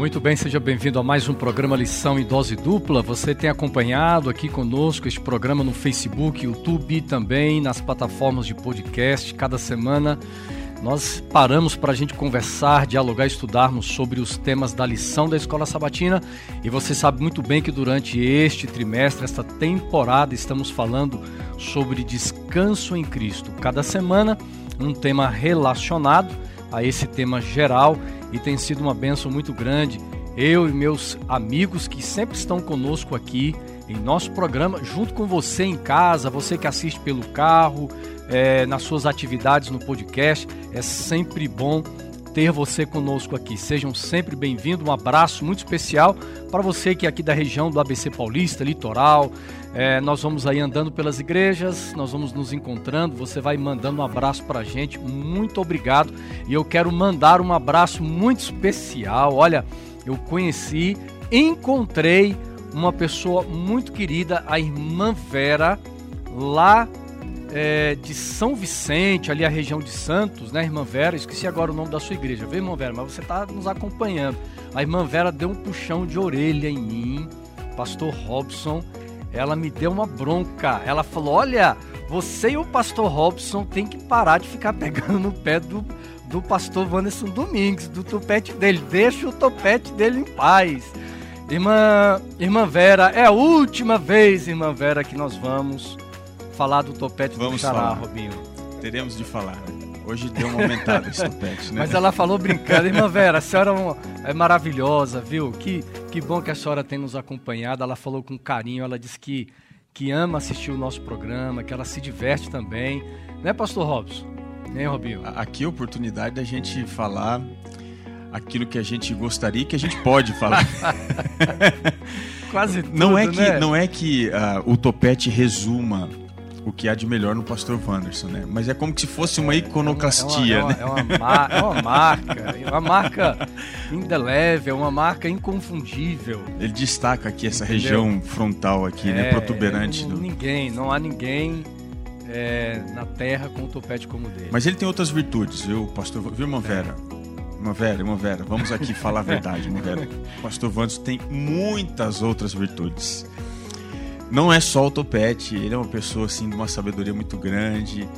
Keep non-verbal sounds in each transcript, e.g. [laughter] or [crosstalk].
Muito bem, seja bem-vindo a mais um programa Lição em Dose Dupla. Você tem acompanhado aqui conosco este programa no Facebook, YouTube também nas plataformas de podcast. Cada semana nós paramos para a gente conversar, dialogar, estudarmos sobre os temas da lição da Escola Sabatina. E você sabe muito bem que durante este trimestre, esta temporada, estamos falando sobre descanso em Cristo. Cada semana, um tema relacionado a esse tema geral e tem sido uma benção muito grande. Eu e meus amigos que sempre estão conosco aqui em nosso programa, junto com você em casa, você que assiste pelo carro, é, nas suas atividades no podcast. É sempre bom ter você conosco aqui. Sejam sempre bem-vindos. Um abraço muito especial para você que é aqui da região do ABC Paulista, litoral. É, nós vamos aí andando pelas igrejas, nós vamos nos encontrando. Você vai mandando um abraço para a gente. Muito obrigado. E eu quero mandar um abraço muito especial. Olha, eu conheci, encontrei uma pessoa muito querida, a irmã Vera, lá é, de São Vicente, ali a região de Santos, né, irmã Vera? Esqueci agora o nome da sua igreja, viu, irmã Vera? Mas você está nos acompanhando. A irmã Vera deu um puxão de orelha em mim, pastor Robson. Ela me deu uma bronca. Ela falou: Olha, você e o pastor Robson tem que parar de ficar [laughs] pegando no pé do, do pastor Wanderson Domingues, do topete dele. Deixa o topete dele em paz. Irmã, irmã Vera, é a última vez, irmã Vera, que nós vamos falar do topete vamos do Xará, falar. Robinho. Teremos de falar. Hoje deu uma aumentada esse topete, né? Mas ela falou brincando, irmã Vera, a senhora é maravilhosa, viu? Que, que bom que a senhora tem nos acompanhado. Ela falou com carinho, ela disse que, que ama assistir o nosso programa, que ela se diverte também. Né, pastor Robson? Hein, Robinho? Aqui é a oportunidade da gente falar aquilo que a gente gostaria que a gente pode falar. [laughs] Quase tudo, não é que né? não é que uh, o topete resuma o que há de melhor no pastor Wanderson, né? Mas é como se fosse uma iconoclastia, é uma, né? É uma, é uma, é uma marca, é uma marca indelével, é uma marca inconfundível. Ele destaca aqui essa Entendeu? região frontal aqui, é, né? Protuberante. Não, do... Ninguém, não há ninguém é, na terra com um topete como o dele. Mas ele tem outras virtudes, viu, pastor? Viu, irmã Vera? Irmã Vera, irmã Vera, vamos aqui falar a verdade, irmã Vera. O [laughs] pastor Wanderson tem muitas outras virtudes. Não é só o topete, ele é uma pessoa assim de uma sabedoria muito grande,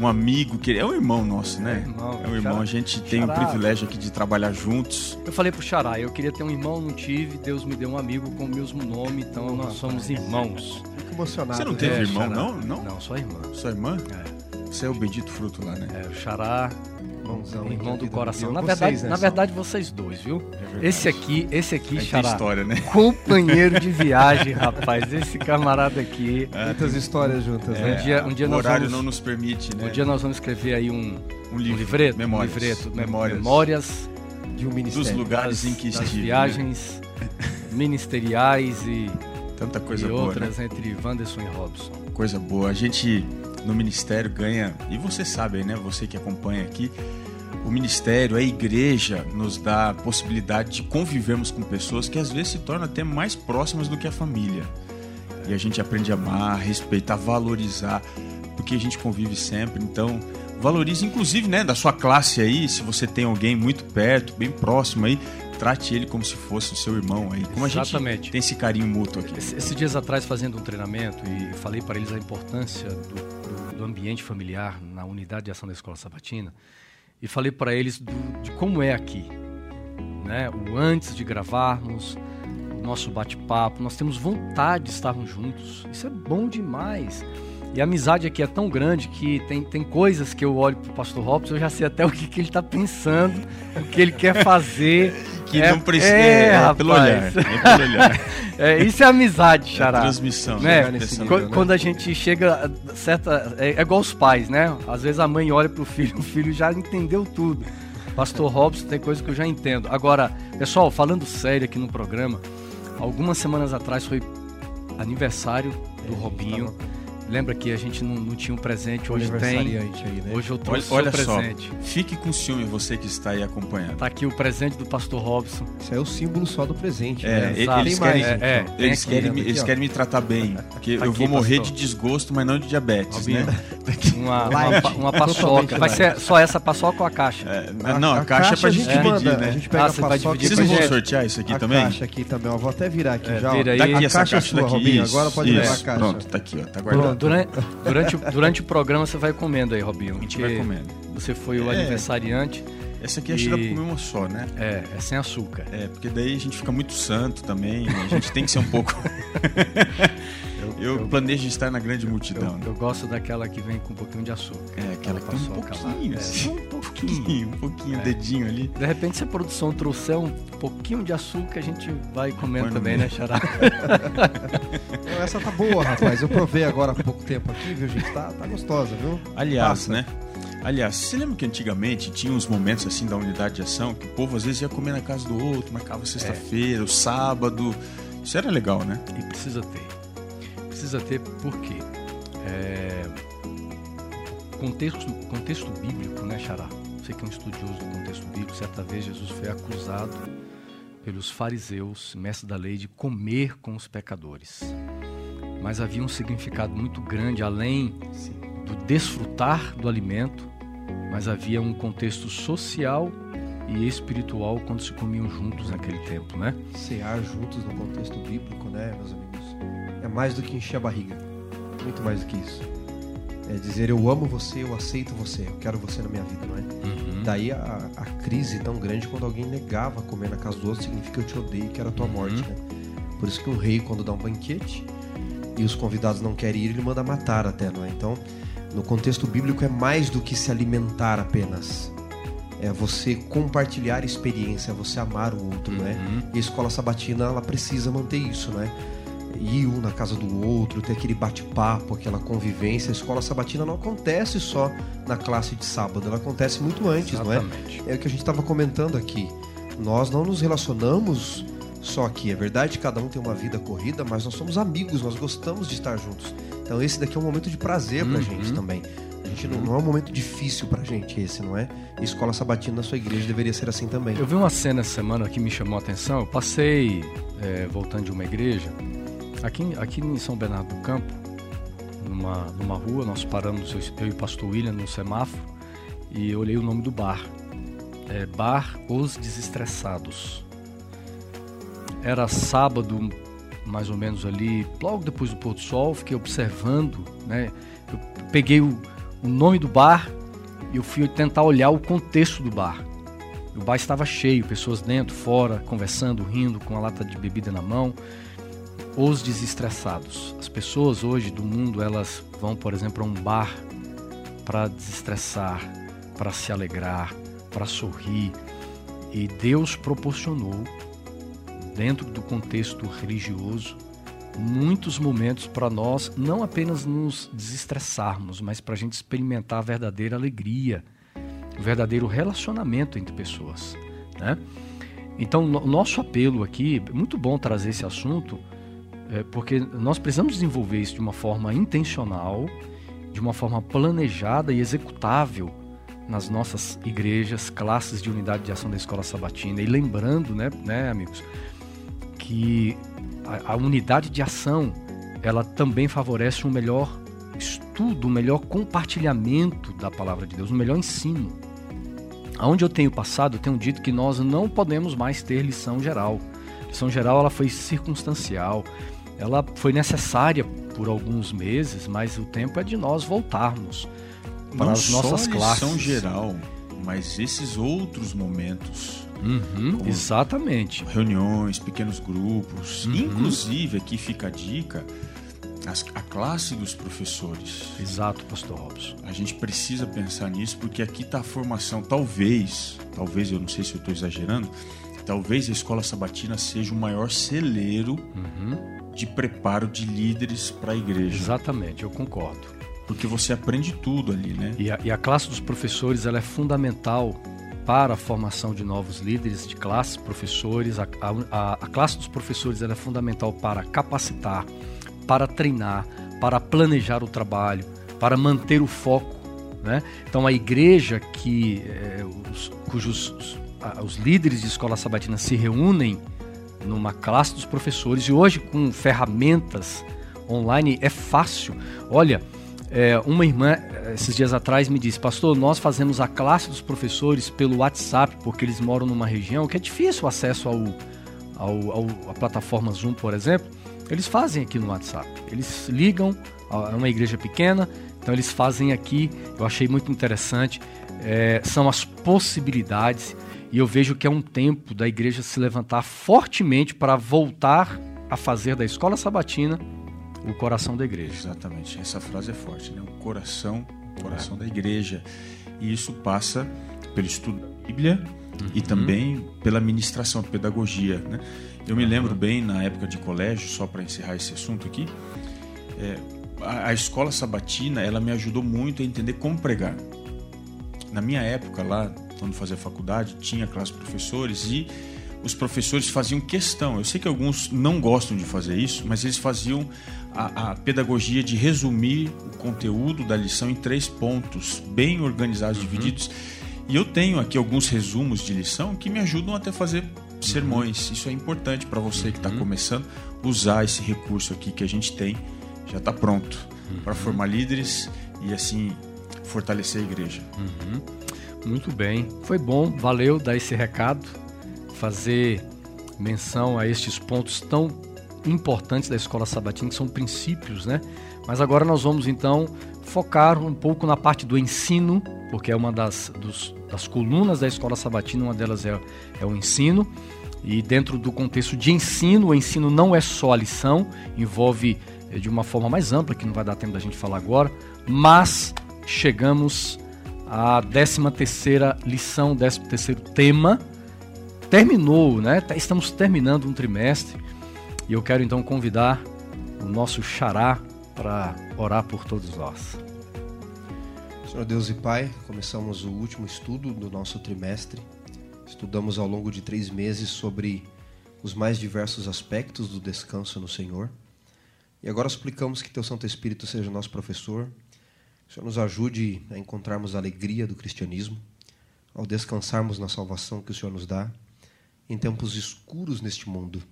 um amigo que é um irmão nosso, né? É, irmão, é um irmão, a gente tem Xará. o privilégio aqui de trabalhar juntos. Eu falei pro Xará, eu queria ter um irmão, não tive, Deus me deu um amigo com o mesmo nome, então nós somos irmãos. Fico emocionado. Você não teve É, irmão, Xará. não? Não? Não, só irmã. Sua irmã? É, Você é o bendito fruto lá, né? é o Xará, Irmãozão, irmão do coração. Na verdade, vocês, né, na só. verdade vocês dois, viu? verdade. Esse aqui, esse aqui, Aí Xará, história, né? companheiro de [laughs] viagem, rapaz. Esse camarada aqui. Muitas histórias juntas, Um né? dia, um dia o nós horário vamos, não nos permite, né? um dia nós vamos escrever aí um, um um livro, livreto, memórias, um livreto, memórias, memórias De um ministério. dos lugares das, em que estive. né? viagens [laughs] ministeriais e, Tanta coisa e boa, né? outras entre Wanderson e Robson. Coisa boa. A gente no ministério ganha, e você sabe né? Você que acompanha aqui, o ministério, a igreja nos dá a possibilidade de convivermos com pessoas que às vezes se tornam até mais próximas do que a família. E a gente aprende a amar, respeitar, valorizar, porque a gente convive sempre. Então, valorize, inclusive, né, da sua classe aí, se você tem alguém muito perto, bem próximo aí, trate ele como se fosse o seu irmão aí. Como a Exatamente. gente tem esse carinho mútuo aqui. Esse- Esses dias atrás, fazendo um treinamento, e falei para eles a importância do, do- do ambiente familiar na unidade de ação da Escola Sabatina, e falei para eles do- de como é aqui. Né? O antes de gravarmos, o nosso bate-papo, nós temos vontade de estarmos juntos. Isso é bom demais. E a amizade aqui é tão grande que tem, tem coisas que eu olho pro pastor Robson, eu já sei até o que, que ele está pensando, o que ele quer fazer. Que É- não precisa. é, É, pelo olhar. É pelo olhar. [laughs] É, isso é amizade, É Xará. transmissão. Né? nível, Qu- né? Quando a gente chega a certa. É, é igual os pais, né? Às vezes a mãe olha pro filho, [laughs] o filho já entendeu tudo. Pastor Robson tem coisa que eu já entendo. Agora, pessoal, falando sério aqui no programa, algumas semanas atrás foi aniversário do Robinho. Lembra que a gente não, não tinha um presente, hoje tem. Aí, né? Hoje eu Olha, trouxe olha o só, presente. fique com ciúme você que está aí acompanhando. Tá aqui o presente do pastor Robson. Isso é o símbolo só do presente, É, né? Exato. eles mais, querem- então. é, tem Eles, querem, né? me, Aqui, eles ó. querem me tratar bem, [laughs] porque Tá eu aqui, vou morrer pastor. de desgosto, mas não de diabetes, né? [laughs] uma, uma, uma paçoca. Vai ser só essa paçoca ou a caixa? É, não, a, caixa é pra a gente gente dividir, manda, né? A gente pega Ah, a vai paçoca dividir Vocês vão gente. sortear isso aqui a também? caixa aqui também, ó. Vou até virar aqui É, já. vira aí. Daqui a essa caixa é sua, daqui. Robinho. isso, Agora pode levar a caixa. Pronto, tá aqui, ó. Tá guardado. Durante, durante, o- durante o programa você vai comendo aí, Robinho. A gente vai comendo. Você foi o É. aniversariante. Essa aqui acho que dá pra E- comer uma só, né? É, é sem açúcar. É, porque daí a gente fica muito santo também. A gente tem que ser um pouco. [laughs] Eu planejo estar na grande multidão. Eu, eu gosto daquela que vem com um pouquinho de açúcar. É, aquela que tem um pouquinho, É, assim, um um pouquinho, um pouquinho, É. dedinho ali. De repente, se a produção trouxer um pouquinho de açúcar, a gente vai comendo também, né, Xará? [laughs] Essa tá boa, rapaz. Eu provei agora há pouco tempo aqui, viu, gente? Tá, tá gostosa, viu? Aliás, Passa. né? Aliás, você lembra que antigamente tinha uns momentos assim da unidade de ação que o povo às vezes ia comer na casa do outro, marcava sexta-feira, o sábado. Isso era legal, né? E precisa ter. Precisa ter porque é, contexto, contexto bíblico, né, Xará? Você que é um estudioso do contexto bíblico, certa vez Jesus foi acusado pelos fariseus, mestres da lei, de comer com os pecadores. Mas havia um significado muito grande, além do desfrutar do alimento, mas havia um contexto social e espiritual quando se comiam juntos naquele tempo, né? Cear juntos no contexto bíblico, né, meus amigos? É mais do que encher a barriga. Muito mais do que isso. É dizer eu amo você, eu aceito você, eu quero você na minha vida, não é? Uhum. Daí a, a crise tão grande quando alguém negava comer na casa do outro significa eu te odeio e quero a tua Uhum. morte, né? Por isso que um rei, quando dá um banquete e os convidados não querem ir, ele manda matar até, não é? Então, no contexto bíblico é mais do que se alimentar apenas. É você compartilhar experiência, é você amar o outro, né? Uhum. E a escola sabatina, ela precisa manter isso, né? Ir um na casa do outro, ter aquele bate-papo, aquela convivência. A escola sabatina não acontece só na classe de sábado, ela acontece muito antes, não é? Exatamente. É o que a gente estava comentando aqui. Nós não nos relacionamos só aqui. É verdade, cada um tem uma vida corrida, mas nós somos amigos, nós gostamos de estar juntos. Então esse daqui é um momento de prazer pra Uhum. gente também. A gente não, não é um momento difícil pra gente esse, não é? E escola sabatina na sua igreja deveria ser assim também. Eu vi uma cena essa semana que me chamou a atenção. Eu passei, é, voltando de uma igreja, aqui, aqui em São Bernardo do Campo, numa, numa rua, nós paramos, eu, eu e o pastor William, no semáforo, e eu olhei o nome do bar. É Bar Os Desestressados. Era sábado, mais ou menos ali, logo depois do pôr do sol, fiquei observando, né? Eu peguei o, o nome do bar e eu fui tentar olhar o contexto do bar. O bar estava cheio, pessoas dentro, fora, conversando, rindo, com a lata de bebida na mão. Os desestressados. As pessoas hoje do mundo, elas vão, por exemplo, a um bar para desestressar, para se alegrar, para sorrir. E Deus proporcionou, dentro do contexto religioso, muitos momentos para nós não apenas nos desestressarmos, mas para a gente experimentar a verdadeira alegria, o verdadeiro relacionamento entre pessoas. Né? Então, o nosso apelo aqui, muito bom trazer esse assunto, é, porque nós precisamos desenvolver isso de uma forma intencional, de uma forma planejada e executável nas nossas igrejas, classes de unidade de ação da escola sabatina. E lembrando, né, né amigos, que a, a unidade de ação ela também favorece um melhor estudo, um melhor compartilhamento da palavra de Deus, um melhor ensino. Aonde eu tenho passado, eu tenho dito que nós não podemos mais ter lição geral. Lição geral ela foi circunstancial, ela foi necessária por alguns meses, mas o tempo é de nós voltarmos para Não as nossas só classes. lição geral, mas esses outros momentos, Uhum, exatamente. reuniões, pequenos grupos, Uhum. inclusive aqui fica a dica, a classe dos professores. Exato, pastor Robson. A gente precisa pensar nisso porque aqui está a formação. Talvez, talvez eu não sei se eu estou exagerando, talvez a escola sabatina seja o maior celeiro Uhum, de preparo de líderes para a igreja, exatamente, eu concordo. porque você aprende tudo ali, né? E a, e a classe dos professores ela é fundamental para a formação de novos líderes de classe, professores. A, a, a classe dos professores ela é fundamental para capacitar, para treinar, para planejar o trabalho, para manter o foco. Né? Então, a igreja que eh, os, cujos os, os líderes de escola sabatina se reúnem numa classe dos professores e hoje com ferramentas online é fácil. Olha, É, uma irmã, esses dias atrás, me disse: Pastor, nós fazemos a classe dos professores pelo WhatsApp, porque eles moram numa região que é difícil o acesso ao, ao, ao, à plataforma Zoom, por exemplo. Eles fazem aqui no WhatsApp. Eles ligam, é uma igreja pequena, então eles fazem aqui. Eu achei muito interessante. É, são as possibilidades e eu vejo que é um tempo da igreja se levantar fortemente para voltar a fazer da escola sabatina o coração da igreja. Exatamente. Essa frase é forte, né? O coração, o coração é. da igreja. E isso passa pelo estudo da Bíblia uhum. e também pela ministração, pedagogia, né? Eu me lembro bem na época de colégio, só para encerrar esse assunto aqui, é, a, a escola sabatina ela me ajudou muito a entender como pregar. Na minha época lá, quando fazia faculdade, tinha classe de professores e os professores faziam questão. Eu sei que alguns não gostam de fazer isso, mas eles faziam a, a pedagogia de resumir o conteúdo da lição em três pontos, bem organizados, uhum. divididos. E eu tenho aqui alguns resumos de lição que me ajudam até fazer uhum. sermões. Isso é importante para você que está uhum. começando usar esse recurso aqui que a gente tem, já está pronto uhum. para formar líderes e assim fortalecer a igreja. Uhum. Muito bem, foi bom, valeu dar esse recado, fazer menção a estes pontos tão importantes da escola sabatina, que são princípios, né? Mas agora nós vamos então focar um pouco na parte do ensino, porque é uma das, dos, das colunas da escola sabatina, uma delas é, é o ensino. E dentro do contexto de ensino, o ensino não é só a lição, envolve eh, de uma forma mais ampla, que não vai dar tempo da gente falar agora, mas chegamos à 13 terceira lição, 13 terceiro tema. Terminou, né? Tá, estamos terminando um trimestre e eu quero então convidar o nosso xará para orar por todos nós. Senhor Deus e Pai, começamos o último estudo do nosso trimestre. Estudamos ao longo de três meses sobre os mais diversos aspectos do descanso no Senhor. E agora suplicamos que Teu Santo Espírito seja nosso professor, o Senhor nos ajude a encontrarmos a alegria do cristianismo, ao descansarmos na salvação que o Senhor nos dá, em tempos escuros neste mundo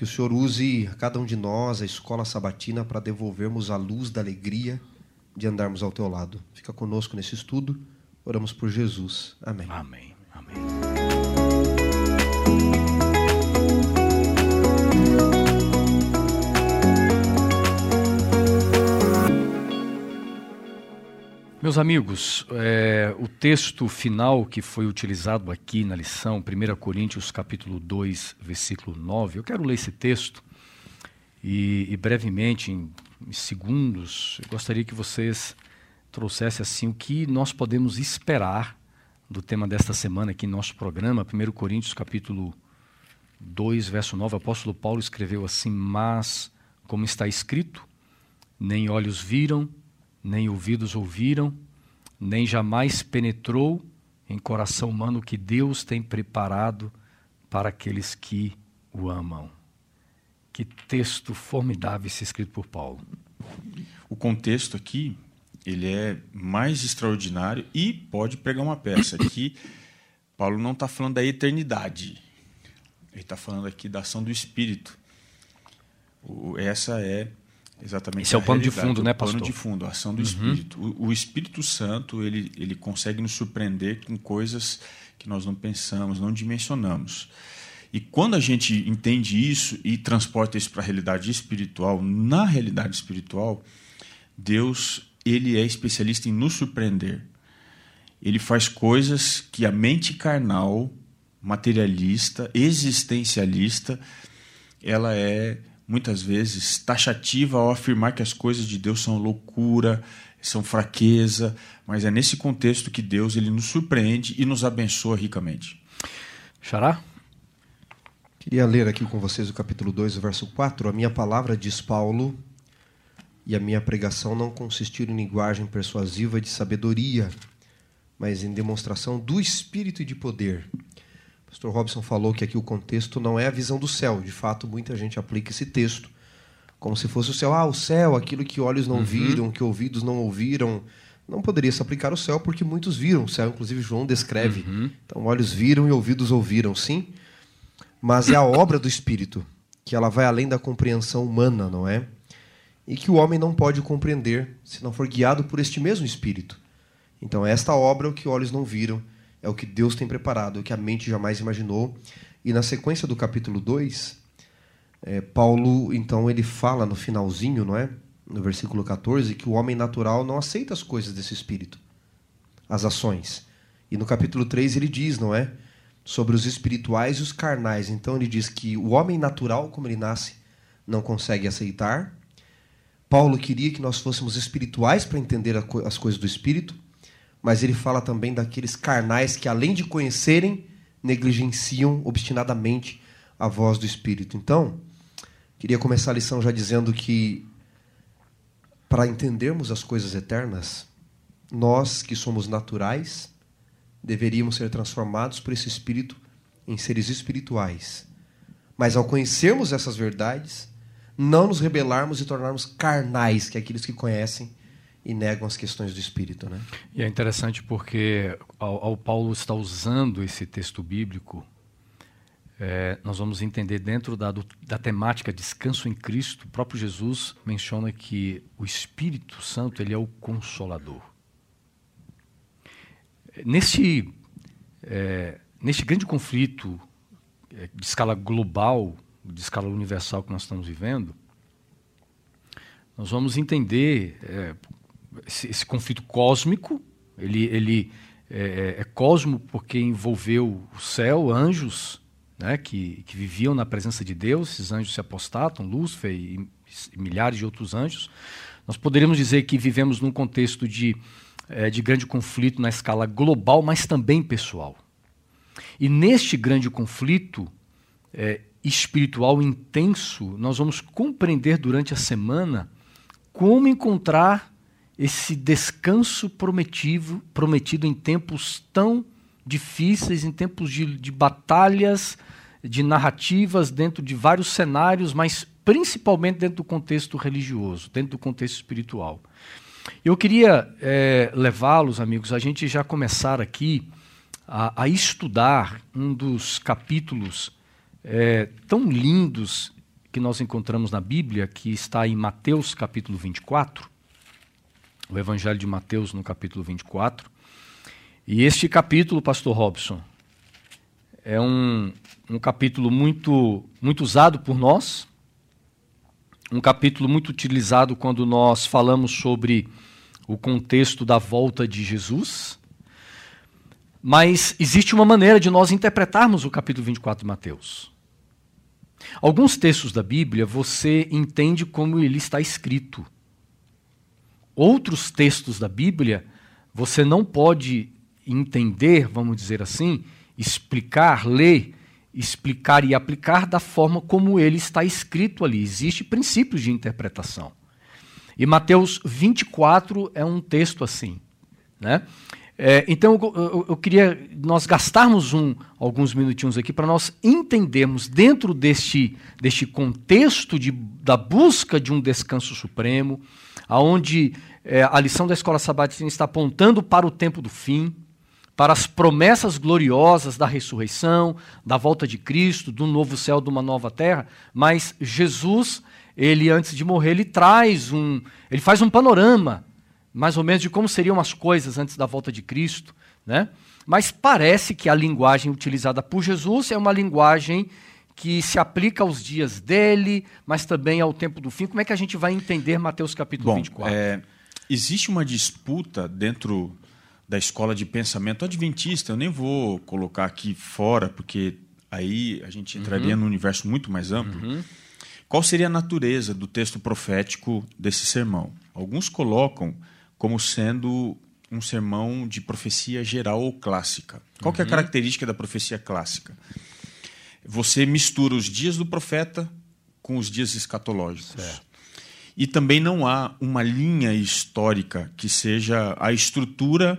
que o Senhor use a cada um de nós, a escola sabatina, para devolvermos a luz da alegria de andarmos ao teu lado. Fica conosco nesse estudo. Oramos por Jesus. Amém. Amém. Meus amigos, é, o texto final que foi utilizado aqui na lição, 1 Coríntios capítulo 2, versículo 9, eu quero ler esse texto e, e brevemente, em, em segundos, gostaria que vocês trouxessem assim o que nós podemos esperar do tema desta semana aqui em nosso programa, 1 Coríntios capítulo 2, verso 9, o apóstolo Paulo escreveu assim, mas, como está escrito, nem olhos viram, nem ouvidos ouviram, nem jamais penetrou em coração humano o que Deus tem preparado para aqueles que o amam. Que texto formidável esse escrito por Paulo. O contexto aqui, ele é mais extraordinário e pode pregar uma peça. Aqui, Paulo não está falando da eternidade. Ele está falando aqui da ação do Espírito. essa é Exatamente. Esse é o pano de fundo, né, pastor? O pano de fundo, a ação do uhum. Espírito. O, o, Espírito Santo, ele, ele consegue nos surpreender com coisas que nós não pensamos, não dimensionamos. E quando a gente entende isso e transporta isso para a realidade espiritual, na realidade espiritual, Deus, ele é especialista em nos surpreender. Ele faz coisas que a mente carnal, materialista, existencialista, ela é muitas vezes taxativa ao afirmar que as coisas de Deus são loucura, são fraqueza, mas é nesse contexto que Deus ele nos surpreende e nos abençoa ricamente. Xará? Queria ler aqui com vocês o capítulo 2, o verso 4. A minha palavra, diz Paulo, e a minha pregação não consistiram em linguagem persuasiva de sabedoria, mas em demonstração do Espírito e de poder pastor Robson falou que aqui o contexto não é a visão do céu. De fato, muita gente aplica esse texto como se fosse o céu. Ah, o céu, aquilo que olhos não uhum. viram, que ouvidos não ouviram. Não poderia se aplicar ao céu porque muitos viram o céu. Inclusive, João descreve. Uhum. Então, olhos viram e ouvidos ouviram, sim. Mas é a obra do Espírito, que ela vai além da compreensão humana, não é? e que o homem não pode compreender se não for guiado por este mesmo Espírito. Então, esta obra é o que olhos não viram, é o que Deus tem preparado, é o que a mente jamais imaginou. E na sequência do capítulo 2, é, Paulo, então, ele fala no finalzinho, não é? No versículo 14, que o homem natural não aceita as coisas desse Espírito, as ações. E no capítulo 3 ele diz, não é? Sobre os espirituais e os carnais. Então ele diz que o homem natural, como ele nasce, não consegue aceitar, Paulo queria que nós fôssemos espirituais para entender as coisas do espírito, mas ele fala também daqueles carnais que, além de conhecerem, negligenciam obstinadamente a voz do espírito. Então, queria começar a lição já dizendo que, para entendermos as coisas eternas, nós que somos naturais, deveríamos ser transformados por esse espírito em seres espirituais. Mas ao conhecermos essas verdades, não nos rebelarmos e tornarmos carnais, que é aqueles que conhecem e negam as questões do espírito, né? E é interessante porque ao, ao Paulo está usando esse texto bíblico, é, nós vamos entender dentro da, do, da temática descanso em Cristo, o próprio Jesus menciona que o Espírito Santo ele é o consolador. Neste, é, neste grande conflito é, de escala global de escala universal que nós estamos vivendo, nós vamos entender é, esse, esse, conflito cósmico. Ele, ele é, é, é, cosmo porque envolveu o céu, anjos né, que, que viviam na presença de Deus, esses anjos se apostatam, Lúcifer e, e milhares de outros anjos. Nós poderíamos dizer que vivemos num contexto de, é, de grande conflito na escala global, mas também pessoal. E neste grande conflito, é, espiritual intenso, nós vamos compreender durante a semana como encontrar esse descanso prometido, prometido em tempos tão difíceis, em tempos de, de batalhas, de narrativas, dentro de vários cenários, mas principalmente dentro do contexto religioso, dentro do contexto espiritual. Eu queria é, levá-los, amigos, a gente já começar aqui a, a estudar um dos capítulos é, tão lindos que nós encontramos na Bíblia, que está em Mateus capítulo 24, o Evangelho de Mateus no capítulo 24. E este capítulo, pastor Robson, é um, um capítulo muito, muito usado por nós, um capítulo muito utilizado quando nós falamos sobre o contexto da volta de Jesus. Mas existe uma maneira de nós interpretarmos o capítulo 24 de Mateus. Alguns textos da Bíblia você entende como ele está escrito. Outros textos da Bíblia você não pode entender, vamos dizer assim, explicar, ler, explicar e aplicar da forma como ele está escrito ali. Existem princípios de interpretação. E Mateus 24 é um texto assim. Né? É, então eu, eu, eu, queria nós gastarmos um, alguns minutinhos aqui para nós entendermos dentro deste, deste contexto de, da busca de um descanso supremo, aonde é, a lição da escola sabatina está apontando para o tempo do fim, para as promessas gloriosas da ressurreição, da volta de Cristo, do novo céu, de uma nova terra, mas Jesus, ele antes de morrer, ele traz um, ele faz um panorama mais ou menos de como seriam as coisas antes da volta de Cristo, né? Mas parece que a linguagem utilizada por Jesus é uma linguagem que se aplica aos dias dele, mas também ao tempo do fim. Como é que a gente vai entender Mateus capítulo Bom, 24? É, existe uma disputa dentro da escola de pensamento adventista. Eu nem vou colocar aqui fora, porque aí a gente entraria uhum. num universo muito mais amplo. Uhum. Qual seria a natureza do texto profético desse sermão? Alguns colocam como sendo um sermão de profecia geral ou clássica. Qual uhum. é a característica da profecia clássica? Você mistura os dias do profeta com os dias escatológicos. Certo. E também não há uma linha histórica que seja a estrutura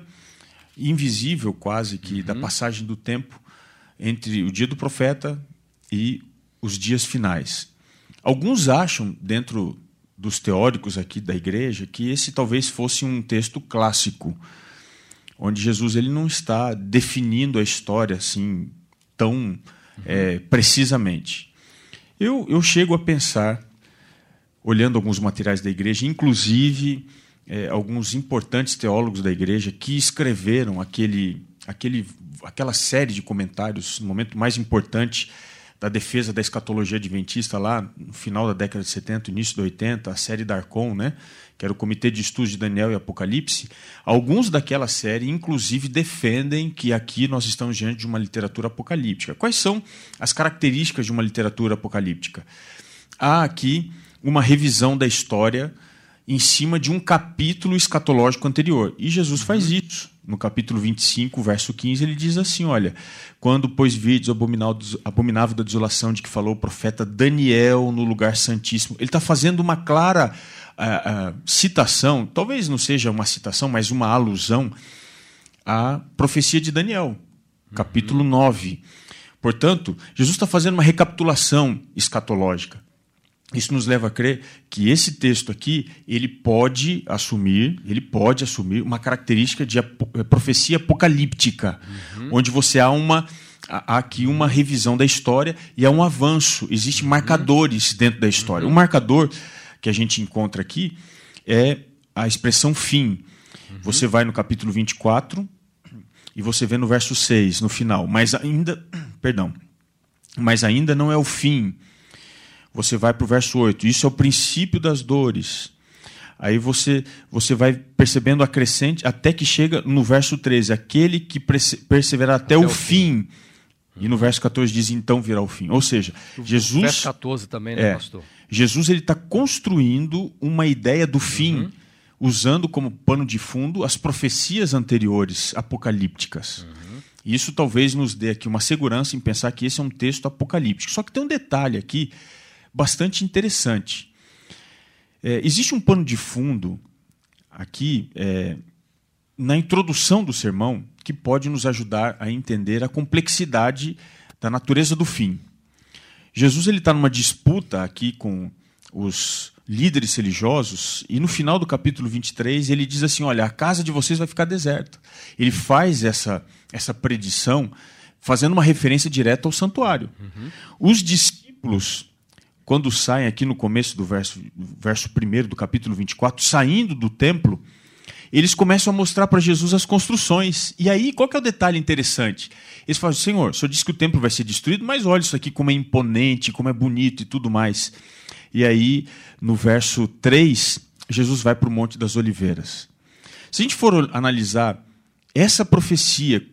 invisível, quase que, uhum. da passagem do tempo entre o dia do profeta e os dias finais. Alguns acham, dentro dos teóricos aqui da igreja que esse talvez fosse um texto clássico, onde Jesus ele não está definindo a história assim tão uhum. é, precisamente. Eu, eu chego a pensar olhando alguns materiais da igreja, inclusive é, alguns importantes teólogos da igreja que escreveram aquele, aquele, aquela série de comentários no momento mais importante da defesa da escatologia adventista lá no final da década de 70, início de 80, a série Darcon, né, que era o Comitê de Estudos de Daniel e Apocalipse, alguns daquela série inclusive defendem que aqui nós estamos diante de uma literatura apocalíptica. Quais são as características de uma literatura apocalíptica? Há aqui uma revisão da história em cima de um capítulo escatológico anterior. E Jesus faz uhum. isso. No capítulo 25, verso 15, ele diz assim: Olha, quando, pois, vides o abominável da desolação de que falou o profeta Daniel no lugar santíssimo. Ele está fazendo uma clara uh, uh, citação, talvez não seja uma citação, mas uma alusão à profecia de Daniel, capítulo 9. Portanto, Jesus está fazendo uma recapitulação escatológica. Isso nos leva a crer que esse texto aqui ele pode assumir, ele pode assumir uma característica de eh, profecia apocalíptica, uhum. onde você há uma há aqui uma revisão da história e há um avanço. Existem uhum. marcadores dentro da história. Uhum. Um marcador que a gente encontra aqui é a expressão fim. Uhum. Você vai no capítulo 24 e você vê no verso 6, no final. Mas ainda, [clears throat] perdão, mas ainda não é o fim você vai para o verso 8. Isso é o princípio das dores. Aí você, você vai percebendo a crescente até que chega no verso 13. Aquele que perseverar até, até o, o fim. fim. E no verso 14 diz: então virá o fim. Ou seja, Jesus. Verso 14 também, né, é, pastor? Jesus ele está construindo uma ideia do fim, uhum. usando como pano de fundo as profecias anteriores, apocalípticas. Uhum. Isso talvez nos dê aqui uma segurança em pensar que esse é um texto apocalíptico. Só que tem um detalhe aqui bastante interessante. É, existe um pano de fundo aqui é, na introdução do sermão que pode nos ajudar a entender a complexidade da natureza do fim. Jesus ele está numa disputa aqui com os líderes religiosos e no final do capítulo 23 ele diz assim, olha, a casa de vocês vai ficar deserta. Ele faz essa, essa predição fazendo uma referência direta ao santuário. Uhum. Os discípulos quando saem aqui no começo do verso, verso 1 do capítulo 24, saindo do templo, eles começam a mostrar para Jesus as construções. E aí, qual que é o detalhe interessante? Eles falam, Senhor, o Senhor disse que o templo vai ser destruído, mas olha isso aqui como é imponente, como é bonito e tudo mais. E aí, no verso 3, Jesus vai para o Monte das Oliveiras. Se a gente for analisar essa profecia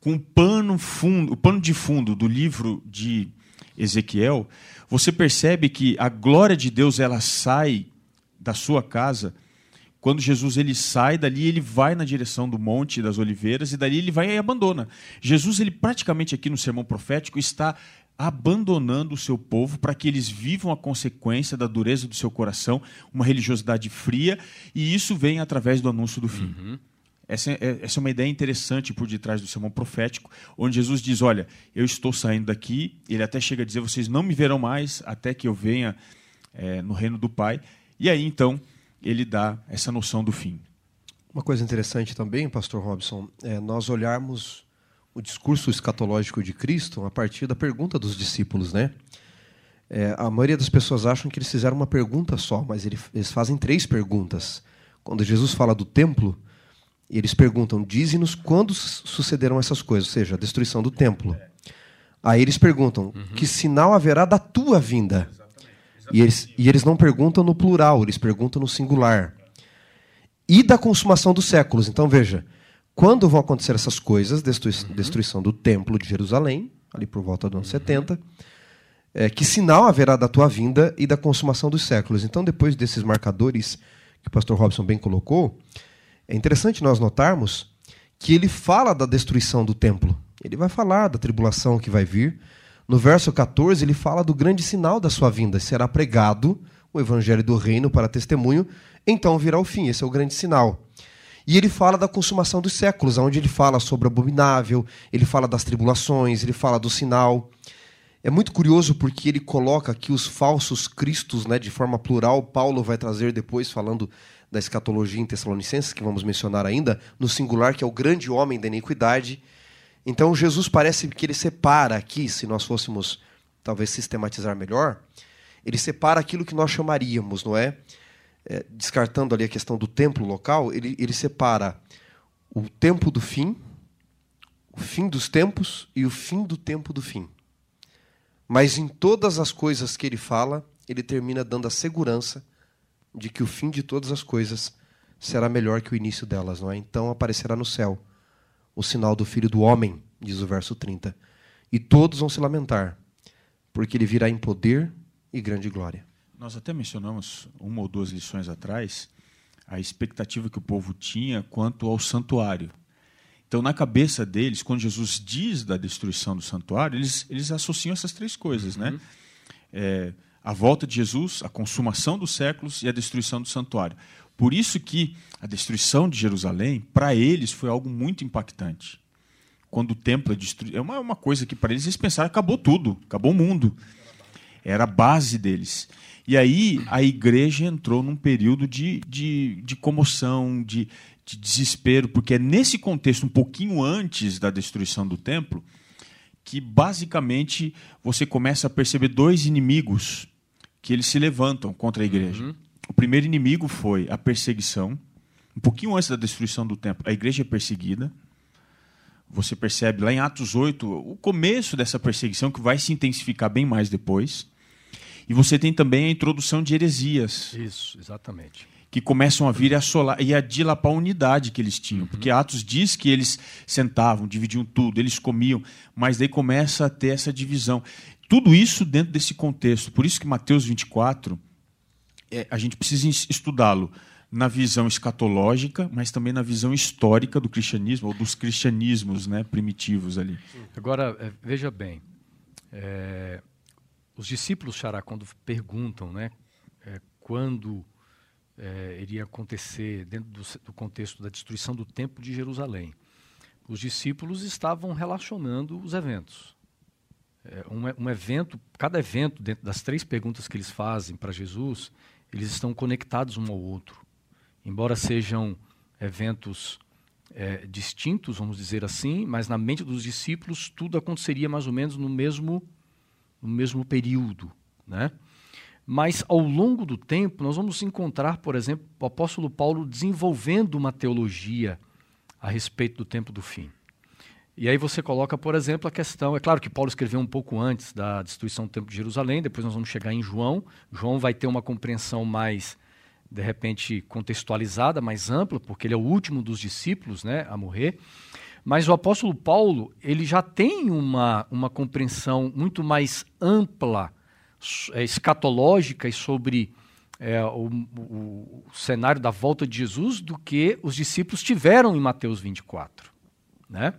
com o pano, fundo, o pano de fundo do livro de Ezequiel, você percebe que a glória de Deus ela sai da sua casa quando Jesus ele sai dali, ele vai na direção do Monte das Oliveiras e dali ele vai e abandona. Jesus ele praticamente aqui no sermão profético está abandonando o seu povo para que eles vivam a consequência da dureza do seu coração, uma religiosidade fria, e isso vem através do anúncio do fim. Uhum. Essa é, essa é uma ideia interessante por detrás do sermão profético, onde Jesus diz: Olha, eu estou saindo daqui. Ele até chega a dizer: Vocês não me verão mais até que eu venha é, no reino do Pai. E aí então ele dá essa noção do fim. Uma coisa interessante também, Pastor Robson, é nós olharmos o discurso escatológico de Cristo a partir da pergunta dos discípulos, né? É, a maioria das pessoas acham que eles fizeram uma pergunta só, mas eles fazem três perguntas. Quando Jesus fala do templo, e eles perguntam: Dize-nos quando sucederão essas coisas, ou seja, a destruição do templo. Aí eles perguntam: uhum. Que sinal haverá da tua vinda? E, eles, e eles não perguntam no plural, eles perguntam no singular. E da consumação dos séculos. Então veja: quando vão acontecer essas coisas, destrui uhum. destruição do templo de Jerusalém, ali por volta do ano uhum. 70, é, que sinal haverá da tua vinda e da consumação dos séculos? Então, depois desses marcadores que o pastor Robson bem colocou, é interessante nós notarmos que ele fala da destruição do templo. Ele vai falar da tribulação que vai vir. No verso 14, ele fala do grande sinal da sua vinda. Será pregado o evangelho do reino para testemunho, então virá o fim. Esse é o grande sinal. E ele fala da consumação dos séculos, onde ele fala sobre o abominável, ele fala das tribulações, ele fala do sinal. É muito curioso porque ele coloca aqui os falsos cristos né, de forma plural. Paulo vai trazer depois, falando da escatologia em Tessalonicenses, que vamos mencionar ainda, no singular, que é o grande homem da iniquidade. Então, Jesus parece que ele separa aqui, se nós fôssemos talvez sistematizar melhor, ele separa aquilo que nós chamaríamos, não é? é descartando ali a questão do templo local, ele, ele separa o tempo do fim, o fim dos tempos e o fim do tempo do fim. Mas em todas as coisas que ele fala, ele termina dando a segurança de que o fim de todas as coisas será melhor que o início delas, não é? Então aparecerá no céu o sinal do filho do homem, diz o verso 30. E todos vão se lamentar, porque ele virá em poder e grande glória. Nós até mencionamos uma ou duas lições atrás a expectativa que o povo tinha quanto ao santuário. Então, na cabeça deles, quando Jesus diz da destruição do santuário, eles, eles associam essas três coisas, né? uhum. né? É, a volta de Jesus, a consumação dos séculos e a destruição do santuário. Por isso que a destruição de Jerusalém, para eles, foi algo muito impactante. Quando o templo é destruído, é uma, uma coisa que para eles eles pensaram acabou tudo, acabou o mundo. Era a base deles. E aí a igreja entrou num período de, de, de comoção, de, de desespero, porque é nesse contexto, um pouquinho antes da destruição do templo, que basicamente você começa a perceber dois inimigos que eles se levantam contra a igreja. Uhum. O primeiro inimigo foi a perseguição. Um pouquinho antes da destruição do templo, a igreja é perseguida. Você percebe lá em Atos 8 o começo dessa perseguição, que vai se intensificar bem mais depois. E você tem também a introdução de heresias. Isso, exatamente. Que começam a vir e, assolar, e a dilapar a unidade que eles tinham. Uhum. Porque Atos diz que eles sentavam, dividiam tudo, eles comiam, mas daí começa a ter essa divisão. Tudo isso dentro desse contexto. Por isso que Mateus 24, é, a gente precisa estudá-lo na visão escatológica, mas também na visão histórica do cristianismo, ou dos cristianismos né, primitivos ali. Agora, é, veja bem, é, os discípulos, Xará, quando perguntam né, é, quando é, iria acontecer, dentro do, do contexto da destruição do Templo de Jerusalém, os discípulos estavam relacionando os eventos. É, um, um, evento, cada evento, dentro das três perguntas que eles fazem para Jesus, eles estão conectados um ao outro. Embora sejam eventos é, distintos, vamos dizer assim, mas na mente dos discípulos tudo aconteceria mais ou menos no mesmo, no mesmo período. Né? Mas ao longo do tempo, nós vamos encontrar, por exemplo, o apóstolo Paulo desenvolvendo uma teologia a respeito do tempo do fim. E aí você coloca, por exemplo, a questão. É claro que Paulo escreveu um pouco antes da destruição do Templo de Jerusalém, depois nós vamos chegar em João. João vai ter uma compreensão mais, de repente, contextualizada, mais ampla, porque ele é o último dos discípulos né, a morrer. Mas o apóstolo Paulo, ele já tem uma, uma compreensão muito mais ampla, é, escatológica e sobre é, o, o, cenário da volta de Jesus do que os discípulos tiveram em Mateus 24. Né?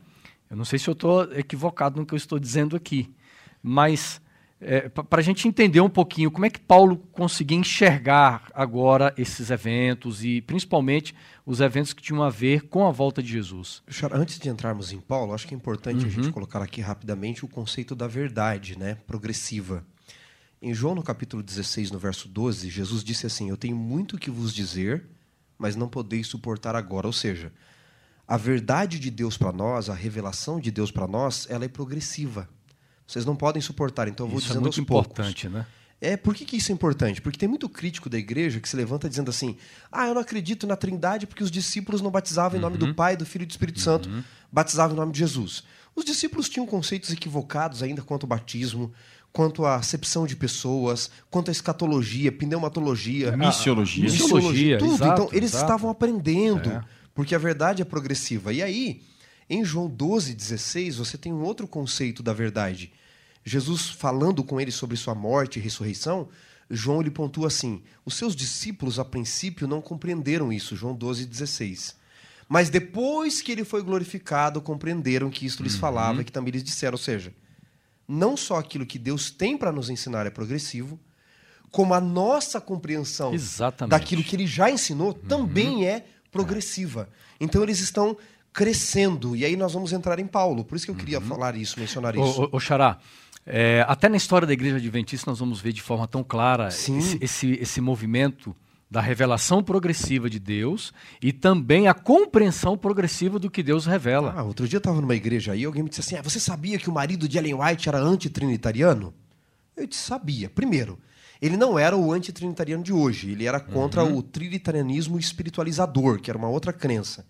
Eu não sei se eu estou equivocado no que eu estou dizendo aqui, mas é, para a gente entender um pouquinho como é que Paulo conseguia enxergar agora esses eventos e principalmente os eventos que tinham a ver com a volta de Jesus. Antes de entrarmos em Paulo, acho que é importante uhum. a gente colocar aqui rapidamente o conceito da verdade, né, progressiva. Em João no capítulo 16, no verso 12, Jesus disse assim: Eu tenho muito que vos dizer, mas não podeis suportar agora. Ou seja, a verdade de Deus para nós, a revelação de Deus para nós, ela é progressiva. Vocês não podem suportar, então eu vou isso é dizendo é muito importante, poucos. né? É, por que, que isso é importante? Porque tem muito crítico da igreja que se levanta dizendo assim: ah, eu não acredito na Trindade porque os discípulos não batizavam em nome do uhum. Pai, do Filho e do Espírito Santo, uhum. batizavam em nome de Jesus. Os discípulos tinham conceitos equivocados ainda quanto ao batismo, quanto à acepção de pessoas, quanto à escatologia, pneumatologia, missiologia, a, a, missiologia, tudo. Exato, então, eles exato. estavam aprendendo. É porque a verdade é progressiva. E aí, em João 12, 16, você tem um outro conceito da verdade. Jesus falando com ele sobre sua morte e ressurreição, João lhe pontua assim: os seus discípulos a princípio não compreenderam isso, João 12, 16. Mas depois que ele foi glorificado, compreenderam que isto lhes uhum. falava e que também lhes disseram. Ou seja, não só aquilo que Deus tem para nos ensinar é progressivo, como a nossa compreensão Exatamente. daquilo que ele já ensinou uhum. também é progressiva. Então eles estão crescendo. E aí nós vamos entrar em Paulo. Por isso que eu queria uhum. falar isso, mencionar isso. O, o, o Xará, é, até na história da Igreja Adventista nós vamos ver de forma tão clara esse, esse, esse, movimento da revelação progressiva de Deus e também a compreensão progressiva do que Deus revela. Ah, outro dia eu estava numa igreja aí alguém me disse assim, ah, você sabia que o marido de Ellen White era antitrinitariano? Eu disse, sabia. Primeiro, Ele não era o antitrinitariano de hoje, ele era contra uhum. o trinitarianismo espiritualizador, que era uma outra crença.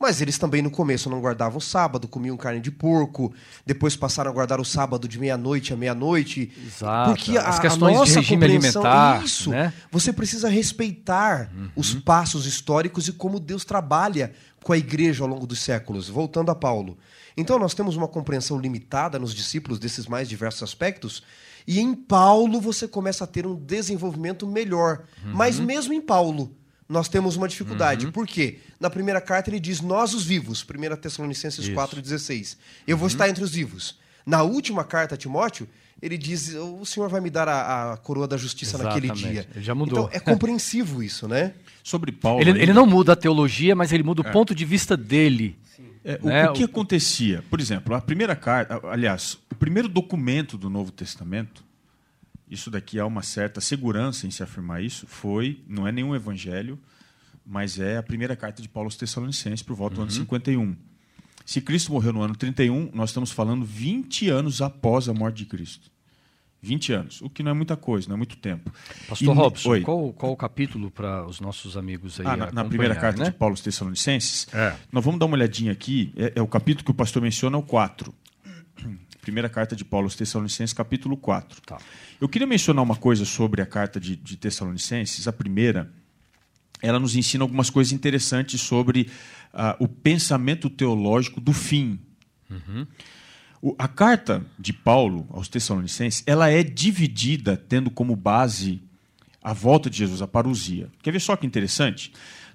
Mas eles também no começo não guardavam o sábado, comiam carne de porco, depois passaram a guardar o sábado de meia-noite a meia-noite. Exato. Porque a, As questões a nossa de regime alimentar. Isso. Né? Você precisa respeitar uhum. os passos históricos e como Deus trabalha com a igreja ao longo dos séculos. Voltando a Paulo. Então nós temos uma compreensão limitada nos discípulos desses mais diversos aspectos. E em Paulo você começa a ter um desenvolvimento melhor. Uhum. Mas mesmo em Paulo, nós temos uma dificuldade. Uhum. Por quê? Na primeira carta ele diz nós os vivos, 1 Tessalonicenses 4,16. Eu vou uhum. estar entre os vivos. Na última carta a Timóteo, ele diz: o Senhor vai me dar a, a coroa da justiça Exatamente. naquele dia. Ele já mudou. Então é compreensivo isso, né? Sobre Paulo. Ele, ele, não muda a teologia, mas ele muda o é. ponto de vista dele. É, o, né? o, que acontecia? Por exemplo, a primeira carta, aliás, o primeiro documento do Novo Testamento isso daqui há uma certa segurança em se afirmar isso, foi, não é nenhum evangelho, mas é a primeira carta de Paulo aos Tessalonicenses por volta do ano 51. Uhum. Se Cristo morreu no ano 31, nós estamos falando 20 anos após a morte de Cristo. 20 anos, o que não é muita coisa, não é muito tempo. Pastor e, Robson, qual, qual o capítulo para os nossos amigos aí? Ah, na, na primeira carta né? de Paulo aos Tessalonicenses, é. nós vamos dar uma olhadinha aqui, é, é, o capítulo que o pastor menciona, é o 4. [clears throat] Primeira carta de Paulo aos Tessalonicenses, capítulo 4. Tá. Eu queria mencionar uma coisa sobre a carta de, de Tessalonicenses. A primeira, ela nos ensina algumas coisas interessantes sobre uh, o pensamento teológico do fim. Uhum. A carta de Paulo aos Tessalonicenses, ela é dividida tendo como base a volta de Jesus, a parousia. Quer ver só que interessante?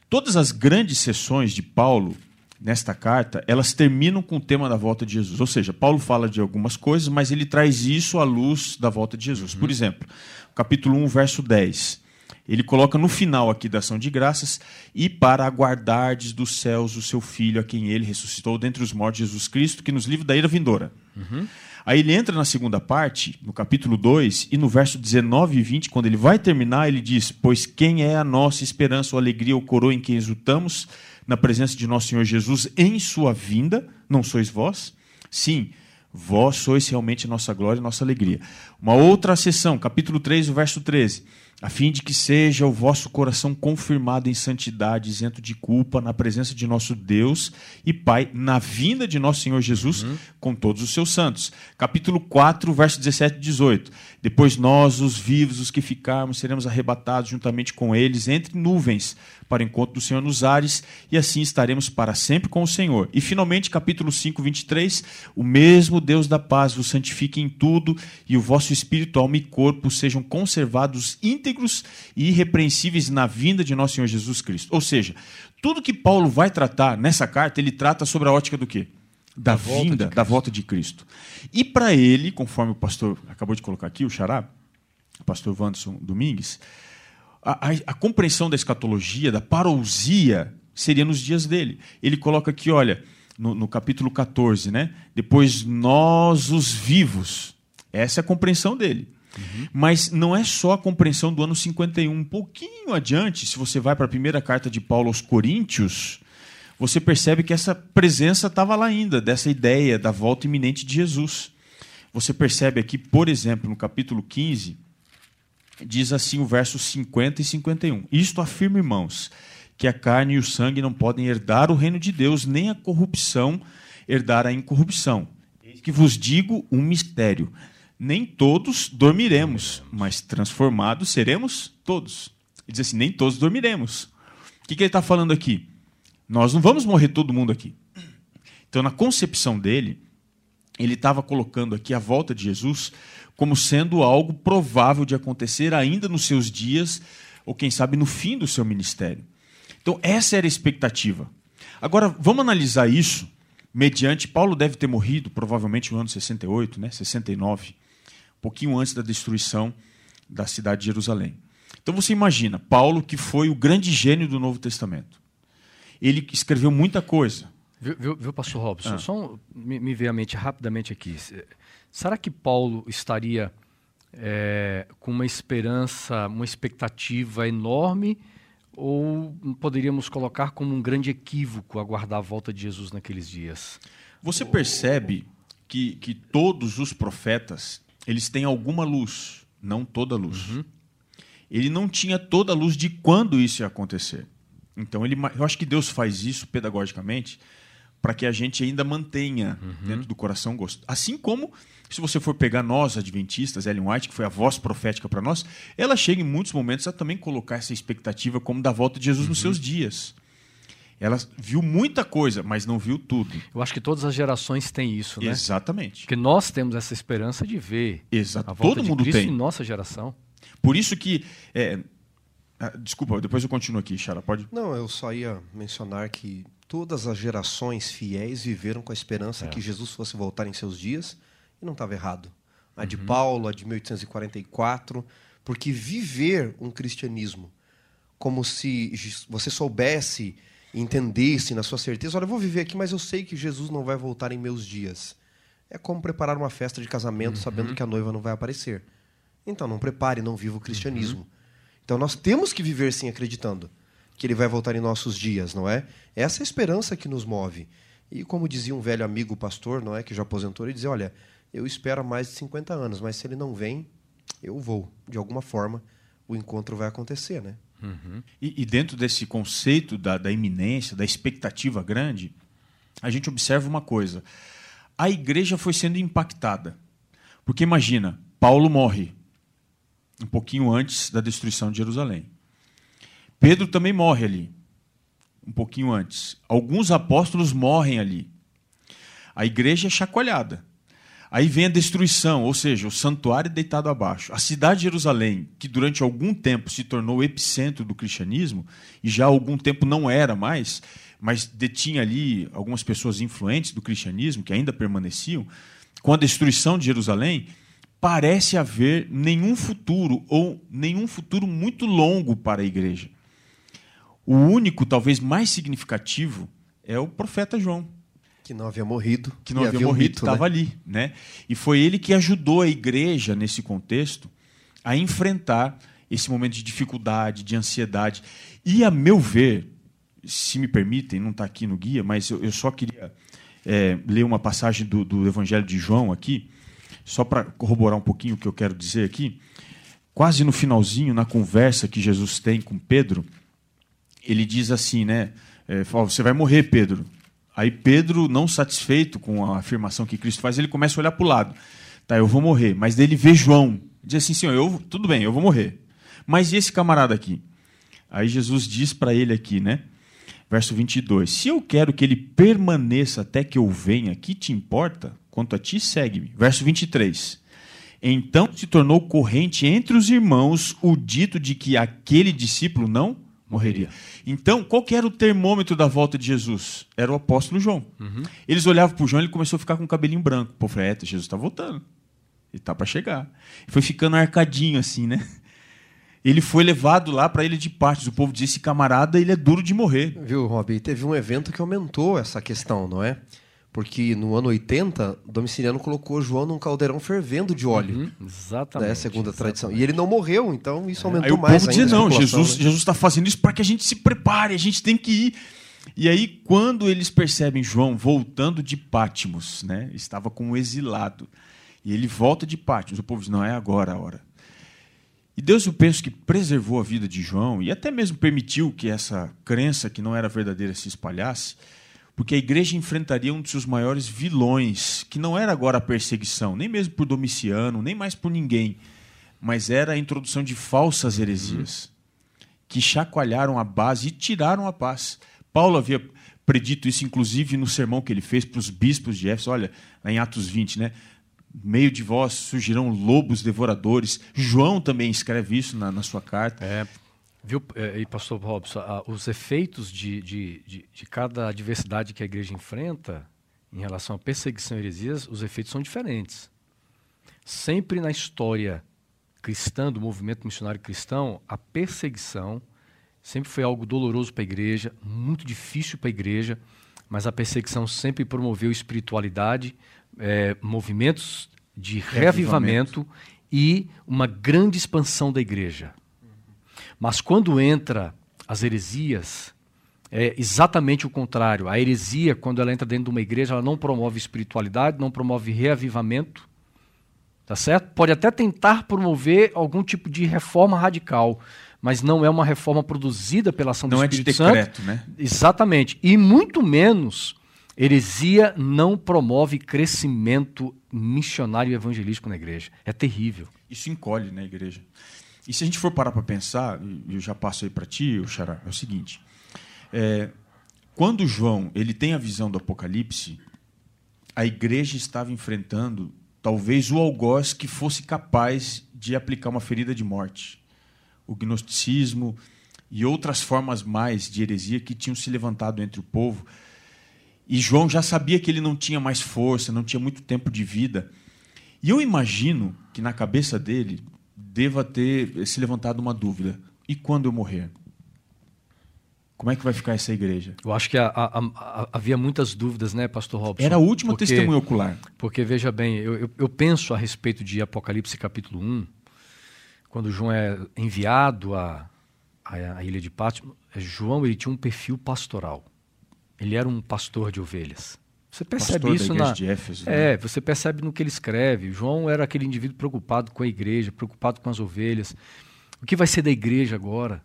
Todas as grandes sessões de Paulo nesta carta, elas terminam com o tema da volta de Jesus. Ou seja, Paulo fala de algumas coisas, mas ele traz isso à luz da volta de Jesus. Uhum. Por exemplo, capítulo 1, verso 10. Ele coloca no final aqui da ação de graças, e para aguardardes dos céus o seu Filho, a quem ele ressuscitou dentre os mortos, Jesus Cristo, que nos livra da ira vindoura. Uhum. Aí ele entra na segunda parte, no capítulo 2, e no verso 19 e 20, quando ele vai terminar, ele diz: Pois quem é a nossa esperança ou alegria ou coroa em quem exultamos? na presença de nosso Senhor Jesus em sua vinda, não sois vós? Sim, vós sois realmente nossa glória e nossa alegria. Uma outra sessão, capítulo 3, verso 13 a fim de que seja o vosso coração confirmado em santidade, isento de culpa, na presença de nosso Deus e Pai, na vinda de nosso Senhor Jesus, uhum. com todos os seus santos. Capítulo 4, verso 17 e 18. Depois nós, os vivos, os que ficarmos, seremos arrebatados juntamente com eles entre nuvens para o encontro do Senhor nos ares, e assim estaremos para sempre com o Senhor. E finalmente, capítulo 5, 23, o mesmo Deus da paz vos santifique em tudo, e o vosso espírito, alma e corpo sejam conservados íntegros e irrepreensíveis na vinda de nosso Senhor Jesus Cristo. Ou seja, tudo que Paulo vai tratar nessa carta, ele trata sobre a ótica do quê? Da, da vinda, da volta de Cristo. E para ele, conforme o pastor acabou de colocar aqui, o Xará, o pastor Wanderson Domingues, a, a, a compreensão da escatologia, da parousia, seria nos dias dele. Ele coloca aqui, olha, no, no, capítulo 14, né? Depois nós os vivos. Essa é a compreensão dele. Uhum. Mas não é só a compreensão do ano 51. Um pouquinho adiante, se você vai para a primeira carta de Paulo aos Coríntios, você percebe que essa presença estava lá ainda, dessa ideia da volta iminente de Jesus. Você percebe aqui, por exemplo, no capítulo 15, diz assim o verso 50 e 51. Isto afirma, irmãos, que a carne e o sangue não podem herdar o reino de Deus, nem a corrupção herdar a incorrupção. Eis que vos digo um mistério. Nem todos dormiremos, mas transformados seremos todos. Ele diz assim: nem todos dormiremos. O que, que ele está falando aqui? Nós não vamos morrer todo mundo aqui. Então, na concepção dele, ele estava colocando aqui a volta de Jesus como sendo algo provável de acontecer ainda nos seus dias, ou quem sabe no fim do seu ministério. Então, essa era a expectativa. Agora, vamos analisar isso mediante. Paulo deve ter morrido provavelmente no ano 68, né? 69, um pouquinho antes da destruição da cidade de Jerusalém. Então, você imagina, Paulo, que foi o grande gênio do Novo Testamento. Ele escreveu muita coisa. Viu, viu, viu pastor Robson? Ah. Só um, me, me veio à mente rapidamente aqui. Será que Paulo estaria é, com uma esperança, uma expectativa enorme? Ou poderíamos colocar como um grande equívoco aguardar a volta de Jesus naqueles dias? Você percebe que, que todos os profetas eles têm alguma luz, não toda luz. Uhum. ele não tinha toda a luz de quando isso ia acontecer. Então, ele, eu acho que Deus faz isso pedagogicamente para que a gente ainda mantenha uhum. dentro do coração gosto. Assim como, se você for pegar nós, adventistas, Ellen White, que foi a voz profética para nós, ela chega em muitos momentos a também colocar essa expectativa como da volta de Jesus uhum. nos seus dias. Ela viu muita coisa, mas não viu tudo. Eu acho que todas as gerações têm isso, né? Exatamente. Porque nós temos essa esperança de ver Exato. a volta Todo de mundo Cristo tem. em nossa geração. Por isso que é, ah, desculpa, depois eu continuo aqui, Chara, pode? Não, eu só ia mencionar que todas as gerações fiéis viveram com a esperança é. que Jesus fosse voltar em seus dias e não estava errado. A uhum. de Paulo, a de 1844, porque viver um cristianismo como se você soubesse, entendesse na sua certeza, olha, eu vou viver aqui, mas eu sei que Jesus não vai voltar em meus dias. É como preparar uma festa de casamento uhum. sabendo que a noiva não vai aparecer. Então não prepare, não viva o cristianismo. Uhum. Então nós temos que viver sim acreditando que ele vai voltar em nossos dias, não é? Essa é a esperança que nos move. E como dizia um velho amigo pastor, não é, que já aposentou, ele dizia, olha, eu espero há mais de 50 anos, mas se ele não vem, eu vou. De alguma forma, o encontro vai acontecer, né? Uhum. E, e, dentro desse conceito da, da iminência, da expectativa grande, a gente observa uma coisa. A igreja foi sendo impactada. Porque imagina, Paulo morre um pouquinho antes da destruição de Jerusalém. Pedro também morre ali, um pouquinho antes. Alguns apóstolos morrem ali. A igreja é chacoalhada. Aí vem a destruição, ou seja, o santuário deitado abaixo. A cidade de Jerusalém, que durante algum tempo se tornou o epicentro do cristianismo, e já há algum tempo não era mais, mas detinha ali algumas pessoas influentes do cristianismo que ainda permaneciam, com a destruição de Jerusalém, parece haver nenhum futuro, ou nenhum futuro muito longo para a igreja. O único, talvez mais significativo, é o profeta João. Que não havia morrido. Que não havia, havia morrido, estava né? ali. Né? E foi ele que ajudou a igreja, nesse contexto, a enfrentar esse momento de dificuldade, de ansiedade. E, a meu ver, se me permitem, não está aqui no guia, mas eu, eu só queria é, ler uma passagem do, do Evangelho de João aqui, só para corroborar um pouquinho o que eu quero dizer aqui, quase no finalzinho, na conversa que Jesus tem com Pedro, ele diz assim, né? É, fala, você vai morrer, Pedro. Aí Pedro, não satisfeito com a afirmação que Cristo faz, ele começa a olhar para o lado. Tá, eu vou morrer. Mas daí ele vê João. Diz assim, senhor, eu, tudo bem, eu vou morrer. Mas e esse camarada aqui? Aí Jesus diz para ele aqui, né? Verso 22. Se eu quero que ele permaneça até que eu venha, que te importa? Quanto a ti, segue-me. Verso 23. Então se tornou corrente entre os irmãos o dito de que aquele discípulo não morreria. Então, qual que era o termômetro da volta de Jesus? Era o apóstolo João. Uhum. Eles olhavam para o João e ele começou a ficar com o cabelinho branco. Pô, falei, é, Jesus está voltando. Ele está para chegar. E foi ficando arcadinho assim, né? Ele foi levado lá para a ilha de Partes. O povo disse: esse camarada, ele é duro de morrer. Viu, Rob? Teve um evento que aumentou essa questão, não é? Porque no ano 80, Domiciliano colocou João num caldeirão fervendo de óleo. Uhum, exatamente. É segunda exatamente. tradição. E ele não morreu, então isso aumentou é. aí mais. O povo dizia, não, Jesus né? está fazendo isso para que a gente se prepare, a gente tem que ir. E aí, quando eles percebem João voltando de Pátimos, né? estava com um exilado, e ele volta de Pátimos, o povo diz: não é agora a hora. E Deus, eu penso que preservou a vida de João e até mesmo permitiu que essa crença que não era verdadeira se espalhasse porque a igreja enfrentaria um de seus maiores vilões, que não era agora a perseguição, nem mesmo por Domiciano, nem mais por ninguém, mas era a introdução de falsas heresias, uhum. que chacoalharam a base e tiraram a paz. Paulo havia predito isso, inclusive, no sermão que ele fez para os bispos de Éfeso, olha, em Atos 20, né? meio de vós surgirão lobos devoradores. João também escreve isso na, na sua carta. É, Viu, é, e pastor Robson, os efeitos de, de, de, de, cada adversidade que a igreja enfrenta em relação à perseguição e heresias, os efeitos são diferentes. Sempre na história cristã, do movimento missionário cristão, a perseguição sempre foi algo doloroso para a igreja, muito difícil para a igreja, mas a perseguição sempre promoveu espiritualidade, é, movimentos de reavivamento, reavivamento e uma grande expansão da igreja. Mas quando entra as heresias, é exatamente o contrário. A heresia, quando ela entra dentro de uma igreja, ela não promove espiritualidade, não promove reavivamento, tá certo? Pode até tentar promover algum tipo de reforma radical, mas não é uma reforma produzida pela ação não do é Espírito de decreto, Santo. né? Exatamente. E muito menos heresia não promove crescimento missionário e evangelístico na igreja. É terrível. Isso encolhe na igreja. E se a gente for parar para pensar, eu já passo aí para ti, o Xará, é o seguinte: é, quando João ele tem a visão do Apocalipse, a igreja estava enfrentando talvez o algoz que fosse capaz de aplicar uma ferida de morte. O gnosticismo e outras formas mais de heresia que tinham se levantado entre o povo. E João já sabia que ele não tinha mais força, não tinha muito tempo de vida. E eu imagino que na cabeça dele deva ter se levantado uma dúvida: e quando eu morrer? Como é que vai ficar essa igreja? Eu acho que a, a, a, havia muitas dúvidas, né, Pastor Robson? Era a última porque, testemunha ocular. Porque, veja bem, eu, eu, eu, penso a respeito de Apocalipse capítulo 1, quando João é enviado à, à, ilha de Pátimo, João ele tinha um perfil pastoral. Ele era um pastor de ovelhas. Você percebe pastor isso na de Éfeso, né? É, você percebe no que ele escreve. João era aquele indivíduo preocupado com a igreja, preocupado com as ovelhas. O que vai ser da igreja agora?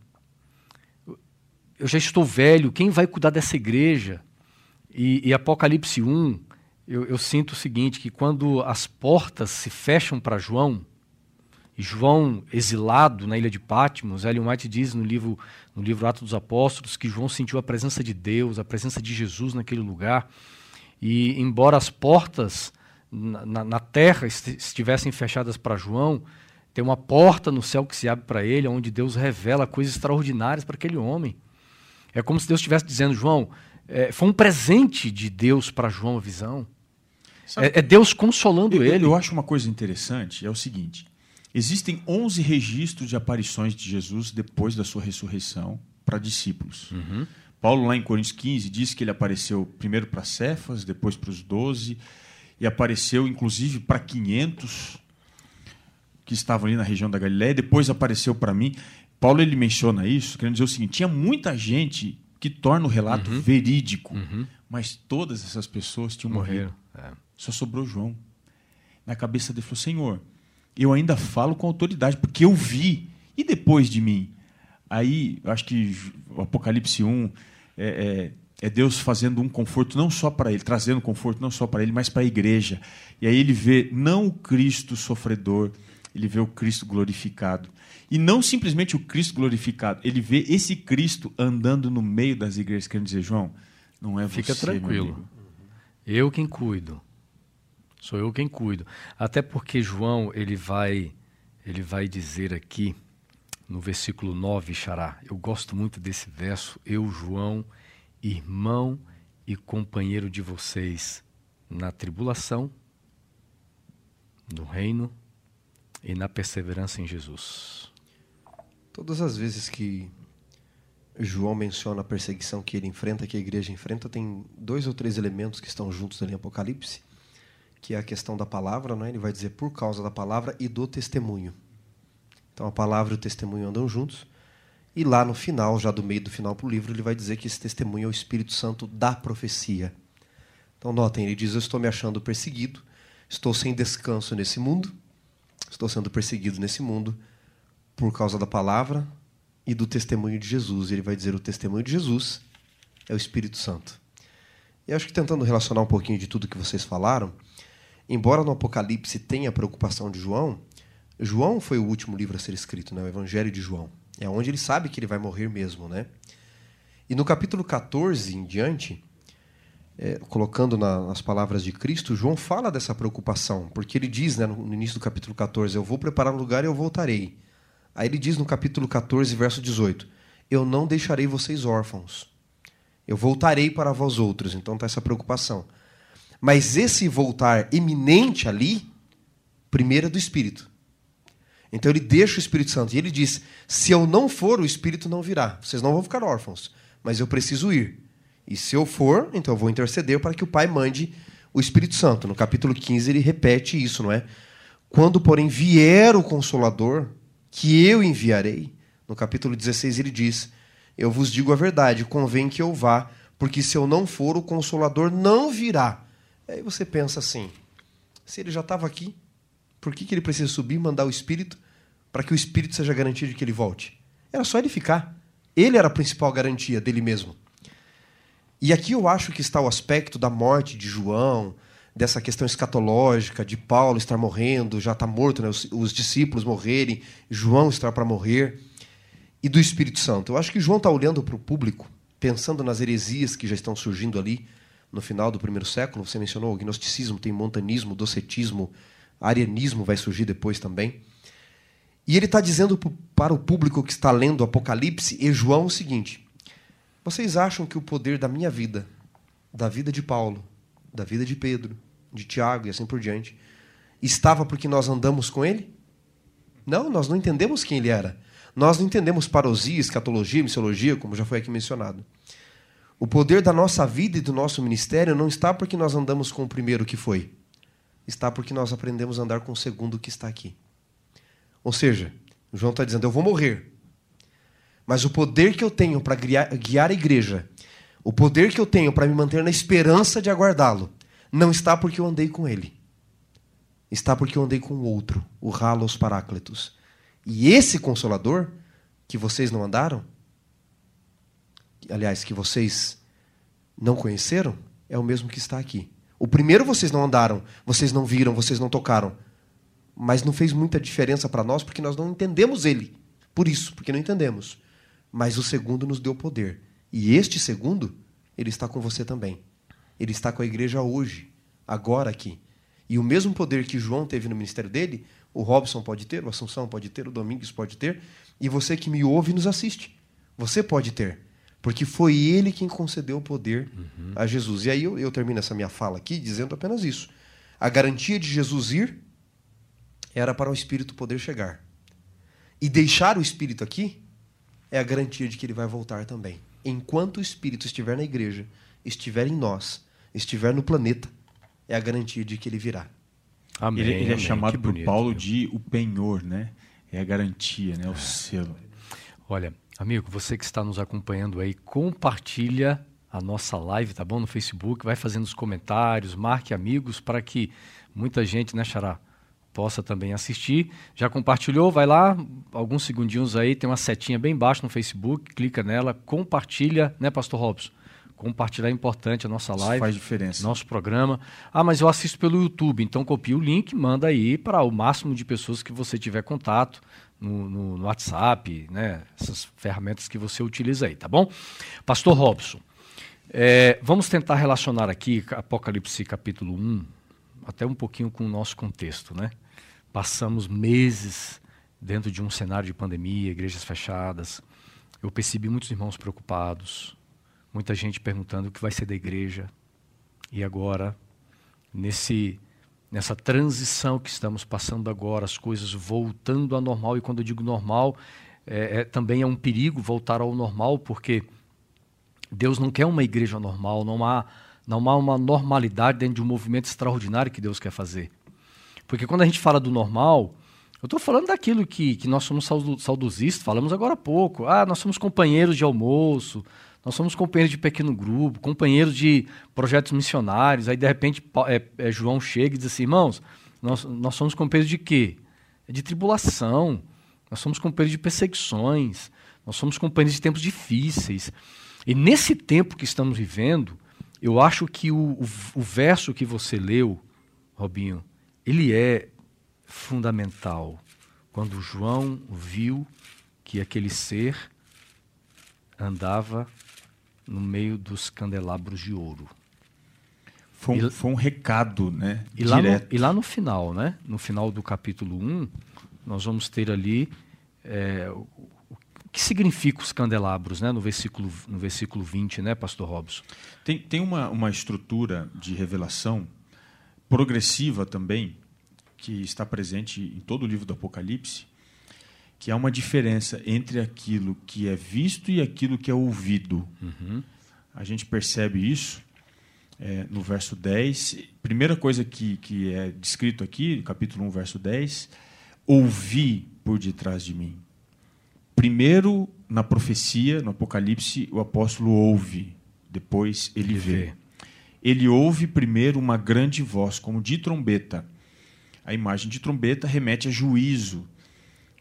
Eu já estou velho, quem vai cuidar dessa igreja? E, e Apocalipse 1, eu, eu sinto o seguinte, que quando as portas se fecham para João, e João exilado na ilha de Patmos, Ellen White diz no livro, no livro Atos dos Apóstolos que João sentiu a presença de Deus, a presença de Jesus naquele lugar. E embora as portas na, na terra estivessem fechadas para João, tem uma porta no céu que se abre para ele, onde Deus revela coisas extraordinárias para aquele homem. É como se Deus estivesse dizendo, João, é, foi um presente de Deus para João a visão. É, é, Deus consolando eu, ele. Eu acho uma coisa interessante, é o seguinte, existem 11 registros de aparições de Jesus depois da sua ressurreição para discípulos. Uhum. Paulo, lá em Coríntios 15, diz que ele apareceu primeiro para Cefas, depois para os 12, e apareceu inclusive para 500 que estavam ali na região da Galiléia, depois apareceu para mim. Paulo ele menciona isso, querendo dizer o seguinte: tinha muita gente que torna o relato Uhum. verídico, Uhum. mas todas essas pessoas tinham morrido. É. Só sobrou João. Na cabeça dele falou: Senhor, eu ainda falo com autoridade, porque eu vi. E depois de mim? Aí, eu acho que o Apocalipse 1 é, é, é Deus fazendo um conforto não só para ele, trazendo conforto não só para ele, mas para a igreja. E aí ele vê não o Cristo sofredor, ele vê o Cristo glorificado. E não simplesmente o Cristo glorificado, ele vê esse Cristo andando no meio das igrejas, querendo dizer, João, não é Fica você, meu tranquilo. Eu quem cuido. Sou eu quem cuido. Até porque João, ele vai ele vai dizer aqui no versículo 9, Xará. Eu gosto muito desse verso. Eu, João, irmão e companheiro de vocês na tribulação, no reino e na perseverança em Jesus. Todas as vezes que João menciona a perseguição que ele enfrenta, que a igreja enfrenta, tem dois ou três elementos que estão juntos ali em Apocalipse, que é a questão da palavra, né? ele vai dizer por causa da palavra e do testemunho. Então a palavra e o testemunho andam juntos. E lá no final, já do meio do final para o livro, ele vai dizer que esse testemunho é o Espírito Santo da profecia. Então notem, ele diz: Eu estou me achando perseguido, estou sem descanso nesse mundo, estou sendo perseguido nesse mundo por causa da palavra e do testemunho de Jesus. Ele vai dizer: O testemunho de Jesus é o Espírito Santo. E acho que tentando relacionar um pouquinho de tudo que vocês falaram, embora no Apocalipse tenha a preocupação de João, João foi o último livro a ser escrito, né? o Evangelho de João. É onde ele sabe que ele vai morrer mesmo, né? E no capítulo 14 em diante, é, colocando na, nas palavras de Cristo, João fala dessa preocupação, porque ele diz né, no, no início do capítulo 14: Eu vou preparar um lugar e eu voltarei. Aí ele diz no capítulo 14, verso 18: Eu não deixarei vocês órfãos. Eu voltarei para vós outros. Então está essa preocupação. Mas esse voltar iminente ali, primeiro é do Espírito. Então ele deixa o Espírito Santo. E ele diz: Se eu não for, o Espírito não virá. Vocês não vão ficar órfãos. Mas eu preciso ir. E se eu for, então eu vou interceder para que o Pai mande o Espírito Santo. No capítulo 15 ele repete isso, não é? Quando, porém, vier o Consolador, que eu enviarei. No capítulo 16 ele diz: Eu vos digo a verdade, convém que eu vá, porque se eu não for, o Consolador não virá. Aí você pensa assim: se ele já estava aqui, Por que, que ele precisa subir e mandar o Espírito para que o Espírito seja garantia de que ele volte? Era só ele ficar. Ele era a principal garantia dele mesmo. E aqui eu acho que está o aspecto da morte de João, dessa questão escatológica, de Paulo estar morrendo, já está morto, né? os, os discípulos morrerem, João estar para morrer, e do Espírito Santo. Eu acho que João está olhando para o público, pensando nas heresias que já estão surgindo ali no final do primeiro século. Você mencionou o gnosticismo, tem montanismo, docetismo, arianismo vai surgir depois também. E ele está dizendo para o público que está lendo Apocalipse e João o seguinte: Vocês acham que o poder da minha vida, da vida de Paulo, da vida de Pedro, de Tiago e assim por diante, estava porque nós andamos com ele? Não, nós não entendemos quem ele era. Nós não entendemos parosia, escatologia, missiologia, como já foi aqui mencionado. O poder da nossa vida e do nosso ministério não está porque nós andamos com o primeiro que foi. Está porque nós aprendemos a andar com o segundo que está aqui. Ou seja, João está dizendo: eu vou morrer. Mas o poder que eu tenho para guiar a igreja, o poder que eu tenho para me manter na esperança de aguardá-lo, não está porque eu andei com ele. Está porque eu andei com o outro, o Halos Paráclitos. E esse consolador, que vocês não andaram, aliás, que vocês não conheceram, é o mesmo que está aqui. O primeiro vocês não andaram, vocês não viram, vocês não tocaram. Mas não fez muita diferença para nós porque nós não entendemos ele. Por isso, porque não entendemos. Mas o segundo nos deu poder. E este segundo, ele está com você também. Ele está com a igreja hoje, agora aqui. E o mesmo poder que João teve no ministério dele, o Robson pode ter, o Assunção pode ter, o Domingos pode ter, e você que me ouve e nos assiste. Você pode ter. Porque foi ele quem concedeu o poder uhum. a Jesus. E aí eu, eu termino essa minha fala aqui dizendo apenas isso. A garantia de Jesus ir era para o Espírito poder chegar. E deixar o Espírito aqui é a garantia de que ele vai voltar também. Enquanto o Espírito estiver na igreja, estiver em nós, estiver no planeta, é a garantia de que ele virá. Amém, ele, ele é amém. chamado por Paulo de o penhor, né? É a garantia, né? O selo. Olha, amigo, você que está nos acompanhando aí, compartilha a nossa live, tá bom? No Facebook, vai fazendo os comentários, marque amigos para que muita gente, né, Xará, possa também assistir. Já compartilhou? Vai lá, alguns segundinhos aí, tem uma setinha bem embaixo no Facebook, clica nela, compartilha, né, Pastor Robson? Compartilhar é importante a nossa live. Isso faz diferença. Nosso programa. Ah, mas eu assisto pelo YouTube, então copia o link, manda aí para o máximo de pessoas que você tiver contato no, no, no, WhatsApp, né? Essas ferramentas que você utiliza aí, tá bom? Pastor Robson, é, vamos tentar relacionar aqui Apocalipse capítulo 1, até um pouquinho com o nosso contexto, né? Passamos meses dentro de um cenário de pandemia, igrejas fechadas. Eu percebi muitos irmãos preocupados, muita gente perguntando o que vai ser da igreja. E agora, nesse nessa transição que estamos passando agora, as coisas voltando ao normal, e quando eu digo normal, é, é, também é um perigo voltar ao normal, porque Deus não quer uma igreja normal, não há, não há uma normalidade dentro de um movimento extraordinário que Deus quer fazer. Porque quando a gente fala do normal, eu estou falando daquilo que, que nós somos saudosistas, falamos agora há pouco. Ah, nós somos companheiros de almoço, nós somos companheiros de pequeno grupo, companheiros de projetos missionários. Aí, de repente, é, é, João chega e diz assim: irmãos, nós, nós somos companheiros de quê? É de tribulação, nós somos companheiros de perseguições, nós somos companheiros de tempos difíceis. E nesse tempo que estamos vivendo, eu acho que o, o, o verso que você leu, Robinho, ele é fundamental. Quando João viu que aquele ser andava no meio dos candelabros de ouro. Foi um, e, foi um recado, né? E lá, no, e lá, no, final, né? No final do capítulo 1, nós vamos ter ali é, o, o, que significa os candelabros, né? No versículo, no versículo 20, né, pastor Robson? Tem, tem uma, uma estrutura de revelação progressiva também, que está presente em todo o livro do Apocalipse, que há uma diferença entre aquilo que é visto e aquilo que é ouvido. Uhum. A gente percebe isso é, no verso 10. Primeira coisa que, que é descrito aqui, capítulo 1, verso 10, ouvi por detrás de mim. Primeiro, na profecia, no Apocalipse, o apóstolo ouve, depois ele vê. Ele ouve primeiro uma grande voz, como de trombeta, a imagem de trombeta remete a juízo.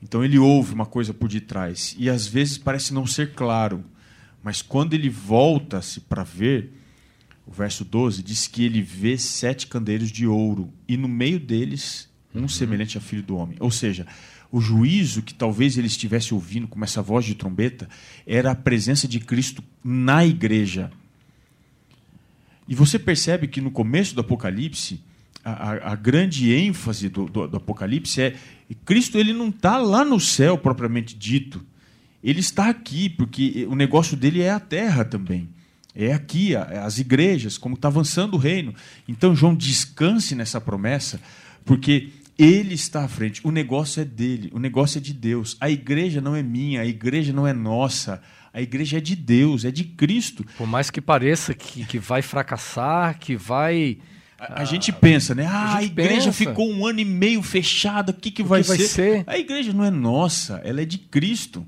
Então ele ouve uma coisa por detrás e às vezes parece não ser claro, mas quando ele volta-se para ver, o verso 12 diz que ele vê sete candeeiros de ouro e no meio deles um uhum. semelhante a filho do homem. Ou seja, o juízo que talvez ele estivesse ouvindo com essa voz de trombeta era a presença de Cristo na igreja. E você percebe que no começo do Apocalipse, a, a grande ênfase do, do, do, Apocalipse é Cristo ele não está lá no céu propriamente dito. Ele está aqui, porque o negócio dele é a terra também. É aqui, as igrejas, como está avançando o reino. Então, João, descanse nessa promessa, porque ele está à frente. O negócio é dele, o negócio é de Deus. A igreja não é minha, a igreja não é nossa. A igreja é de Deus, é de Cristo. Por mais que pareça que, que vai fracassar, que vai. A, a gente pensa, né? Ah, a, a igreja pensa. ficou um ano e meio fechada, o que, que, vai, que vai ser? ser? A igreja não é nossa, ela é de Cristo.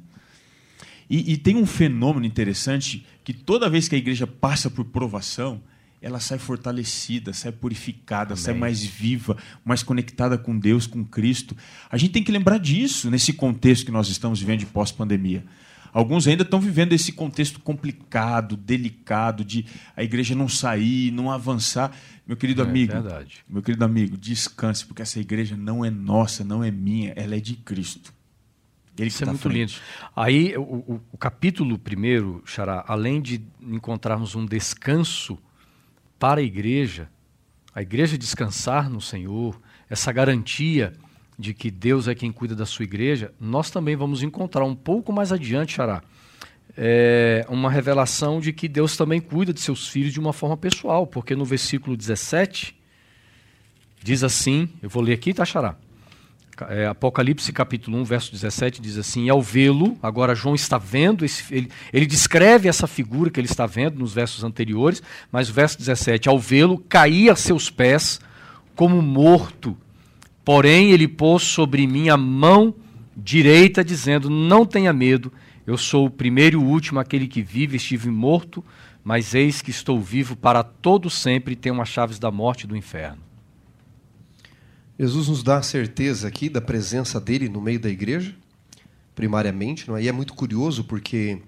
E, e tem um fenômeno interessante que toda vez que a igreja passa por provação, ela sai fortalecida, sai purificada, Amém. sai mais viva, mais conectada com Deus, com Cristo. A gente tem que lembrar disso nesse contexto que nós estamos vivendo de pós-pandemia. Alguns ainda estão vivendo esse contexto complicado, delicado, de a igreja não sair, não avançar. Meu querido é, amigo, verdade. meu querido amigo, descanse, porque essa igreja não é nossa, não é minha, ela é de Cristo. Ele Isso é tá muito frente. lindo. Aí, o, o, o capítulo primeiro, Xará, além de encontrarmos um descanso para a igreja, a igreja descansar no Senhor, essa garantia de que Deus é quem cuida da sua igreja, nós também vamos encontrar um pouco mais adiante, Xará, é uma revelação de que Deus também cuida de seus filhos de uma forma pessoal, porque no versículo 17 diz assim, eu vou ler aqui, tá, Xará? É, Apocalipse capítulo 1, verso 17 diz assim: Ao vê-lo, agora João está vendo, esse, ele, ele, descreve essa figura que ele está vendo nos versos anteriores, mas o verso 17: Ao vê-lo, caía a seus pés como morto. Porém, ele pôs sobre mim a mão direita, dizendo: Não tenha medo, eu sou o primeiro e o último, aquele que vive, estive morto, mas eis que estou vivo para todo sempre e tenho as chaves da morte e do inferno. Jesus nos dá a certeza aqui da presença dele no meio da igreja, primariamente, não é? E é muito curioso porque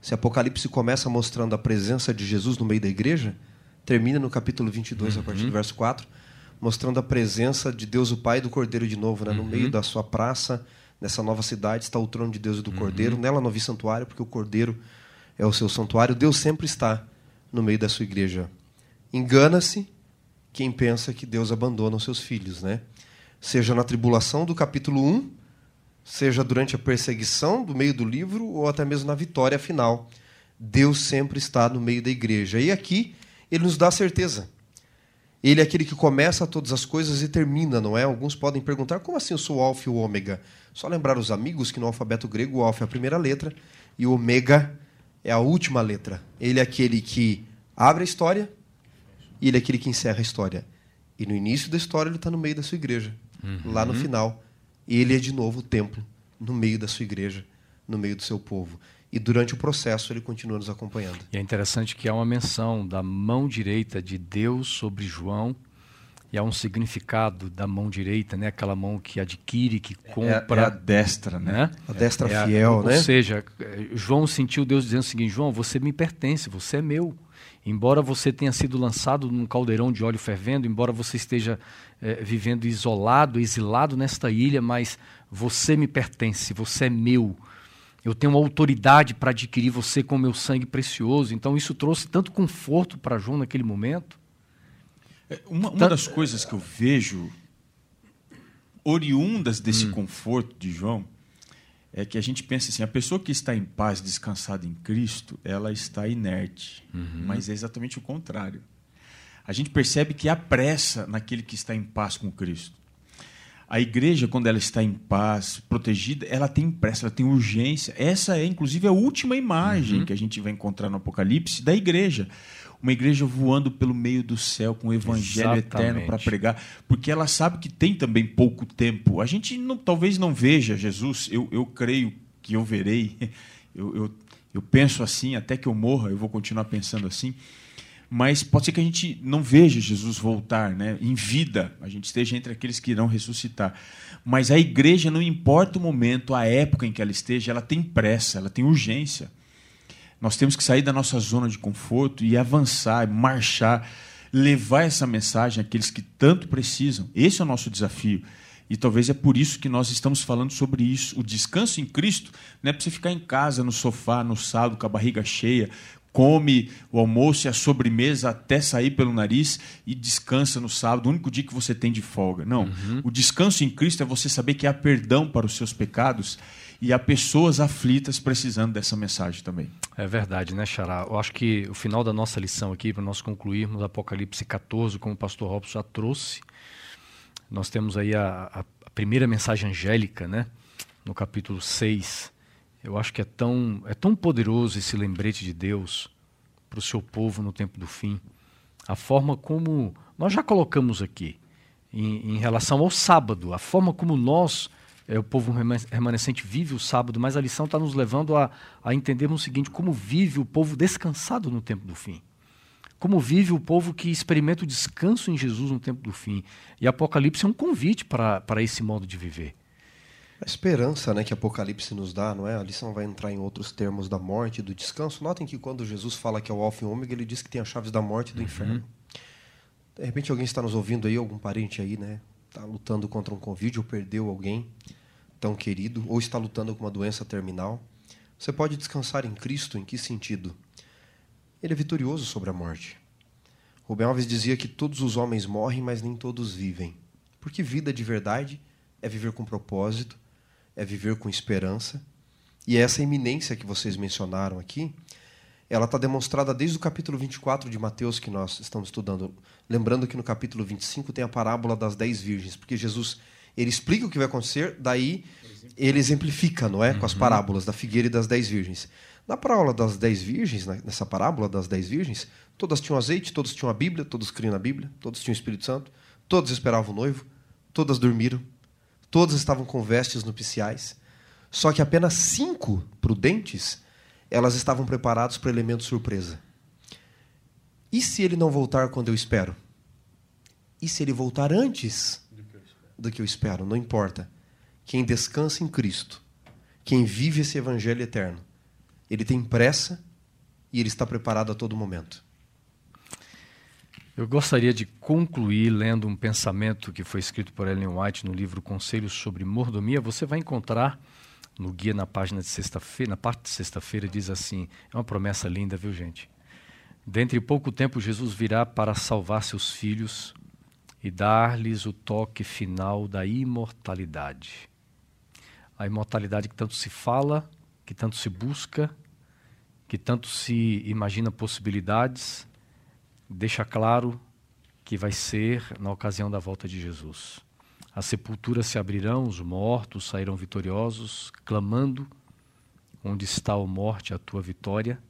se Apocalipse começa mostrando a presença de Jesus no meio da igreja, termina no capítulo 22, uhum. a partir do uhum. verso 4, mostrando a presença de Deus o Pai e do Cordeiro de novo, né? No uhum. meio da sua praça, nessa nova cidade, está o trono de Deus e do uhum. Cordeiro. Nela não vi santuário, porque o Cordeiro é o seu santuário. Deus sempre está no meio da sua igreja. Engana-se quem pensa que Deus abandona os seus filhos, né? Seja na tribulação do capítulo 1, seja durante a perseguição do meio do livro ou até mesmo na vitória final. Deus sempre está no meio da igreja. E aqui ele nos dá a certeza. Ele é aquele que começa todas as coisas e termina, não é? Alguns podem perguntar como assim eu sou o alfa e o ômega? Só lembrar os amigos que no alfabeto grego o alfa é a primeira letra e o ômega é a última letra. Ele é aquele que abre a história e ele é aquele que encerra a história. E no início da história ele está no meio da sua igreja. Uhum. Lá no final, ele é de novo o templo, no meio da sua igreja, no meio do seu povo. E durante o processo ele continua nos acompanhando. E é interessante que há uma menção da mão direita de Deus sobre João e há um significado da mão direita, né? Aquela mão que adquire, que compra. É, é a destra, né? né? A destra é fiel, a, né? Ou seja, João sentiu Deus dizendo o seguinte: João, você me pertence, você é meu. Embora você tenha sido lançado num caldeirão de óleo fervendo, embora você esteja é, vivendo isolado, exilado nesta ilha, mas você me pertence, você é meu. Eu tenho autoridade para adquirir você com meu sangue precioso. Então isso trouxe tanto conforto para João naquele momento. É, uma, uma das coisas que eu vejo oriundas desse hum. conforto de João é que a gente pensa assim, a pessoa que está em paz, descansada em Cristo, ela está inerte. Uhum. Mas é exatamente o contrário. A gente percebe que há pressa naquele que está em paz com Cristo. A igreja, quando ela está em paz, protegida, ela tem pressa, ela tem urgência. Essa é, inclusive, a última imagem uhum. que a gente vai encontrar no Apocalipse da igreja uma igreja voando pelo meio do céu com o evangelho Exatamente. eterno para pregar, porque ela sabe que tem também pouco tempo. A gente não, talvez não veja Jesus, eu, eu creio que eu verei, [laughs] eu, eu, eu penso assim, até que eu morra, eu vou continuar pensando assim, Mas pode ser que a gente não veja Jesus voltar, né? Em vida, a gente esteja entre aqueles que irão ressuscitar. Mas a igreja, não importa o momento, a época em que ela esteja, ela tem pressa, ela tem urgência. Nós temos que sair da nossa zona de conforto e avançar, marchar, levar essa mensagem àqueles que tanto precisam. Esse é o nosso desafio. E talvez é por isso que nós estamos falando sobre isso. O descanso em Cristo não é para você ficar em casa, no sofá, no sábado, com a barriga cheia, come o almoço e a sobremesa até sair pelo nariz e descansa no sábado, o único dia que você tem de folga. Não. Uhum. O descanso em Cristo é você saber que há perdão para os seus pecados e há pessoas aflitas precisando dessa mensagem também. É verdade, né, Xará? Eu acho que o final da nossa lição aqui, para nós concluirmos Apocalipse 14, como o pastor Robson já trouxe, nós temos aí a, a, primeira mensagem angélica, né? No capítulo 6. Eu acho que é tão, é tão poderoso esse lembrete de Deus para o seu povo no tempo do fim. A forma como nós já colocamos aqui, em, em relação ao sábado, a forma como nós é, o povo remanescente vive o sábado, mas a lição está nos levando a, a entendermos o seguinte: como vive o povo descansado no tempo do fim. Como vive o povo que experimenta o descanso em Jesus no tempo do fim. E Apocalipse é um convite para esse modo de viver. A esperança né, que Apocalipse nos dá, não é? A lição vai entrar em outros termos da morte e do descanso. Notem que quando Jesus fala que é o Alfa e o Ômega, ele diz que tem as chaves da morte e do uhum. inferno. De repente alguém está nos ouvindo aí, algum parente aí, né? Está lutando contra um Covid ou perdeu alguém tão querido, ou está lutando com uma doença terminal, você pode descansar em Cristo em que sentido? Ele é vitorioso sobre a morte. Rubem Alves dizia que todos os homens morrem, mas nem todos vivem. Porque vida de verdade é viver com propósito, é viver com esperança. E essa iminência que vocês mencionaram aqui, ela está demonstrada desde o capítulo 24 de Mateus que nós estamos estudando. Lembrando que no capítulo 25 tem a parábola das dez virgens, porque Jesus ele explica o que vai acontecer, daí ele exemplifica, não é? Com as uhum. parábolas da figueira e das dez virgens. Na parábola das dez virgens, nessa parábola das dez virgens, todas tinham azeite, todos tinham a Bíblia, todos criam na Bíblia, todos tinham o Espírito Santo, todos esperavam o noivo, todas dormiram, todas estavam com vestes nupciais. Só que apenas cinco prudentes, elas estavam preparadas para o elemento surpresa. E se ele não voltar quando eu espero? E se ele voltar antes do que eu espero, não importa. Quem descansa em Cristo, quem vive esse evangelho eterno, ele tem pressa e ele está preparado a todo momento. Eu gostaria de concluir lendo um pensamento que foi escrito por Ellen White no livro Conselhos sobre Mordomia. Você vai encontrar no guia na página de sexta-feira, na parte de sexta-feira diz assim: é uma promessa linda, viu, gente? Dentre pouco tempo Jesus virá para salvar seus filhos e dar-lhes o toque final da imortalidade. A imortalidade que tanto se fala, que tanto se busca, que tanto se imagina possibilidades, deixa claro que vai ser na ocasião da volta de Jesus. As sepulturas se abrirão, os mortos sairão vitoriosos, clamando: Onde está, ó morte, a tua vitória?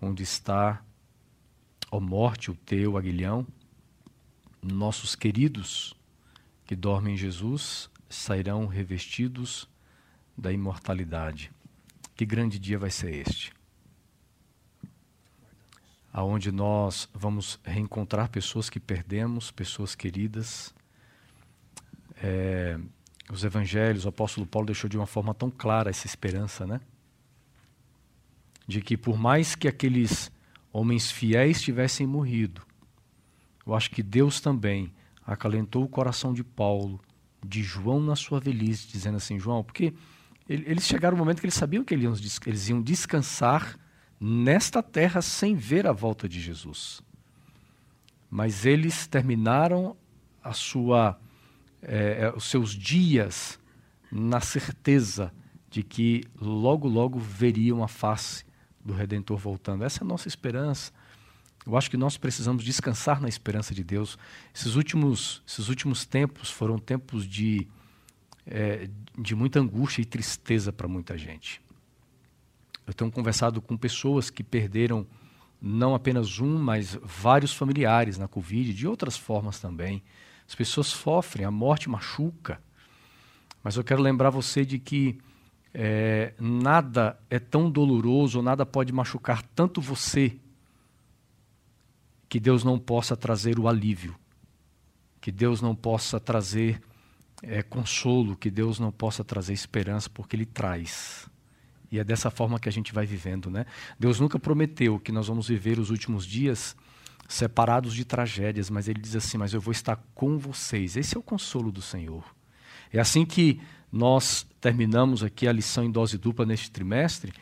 Onde está, ó morte, o teu aguilhão? nossos queridos que dormem em Jesus sairão revestidos da imortalidade. Que grande dia vai ser este? Aonde nós vamos reencontrar pessoas que perdemos, pessoas queridas. É, os evangelhos, o apóstolo Paulo deixou de uma forma tão clara essa esperança, né? De que por mais que aqueles homens fiéis tivessem morrido, eu acho que Deus também acalentou o coração de Paulo, de João na sua velhice, dizendo assim, João, porque eles chegaram no momento que eles sabiam que eles iam descansar nesta terra sem ver a volta de Jesus. Mas eles terminaram a sua, é, os seus dias na certeza de que logo, logo veriam a face do Redentor voltando. Essa é a nossa esperança. Eu acho que nós precisamos descansar na esperança de Deus. Esses últimos, esses últimos tempos foram tempos de, é, de muita angústia e tristeza para muita gente. Eu tenho conversado com pessoas que perderam não apenas um, mas vários familiares na Covid, de outras formas também. As pessoas sofrem, a morte machuca. Mas eu quero lembrar você de que é, nada é tão doloroso, nada pode machucar tanto você que Deus não possa trazer o alívio, que Deus não possa trazer é, consolo, que Deus não possa trazer esperança, porque Ele traz. E é dessa forma que a gente vai vivendo, né? Deus nunca prometeu que nós vamos viver os últimos dias separados de tragédias, mas Ele diz assim: Mas eu vou estar com vocês. Esse é o consolo do Senhor. É assim que nós terminamos aqui a lição em dose dupla neste trimestre,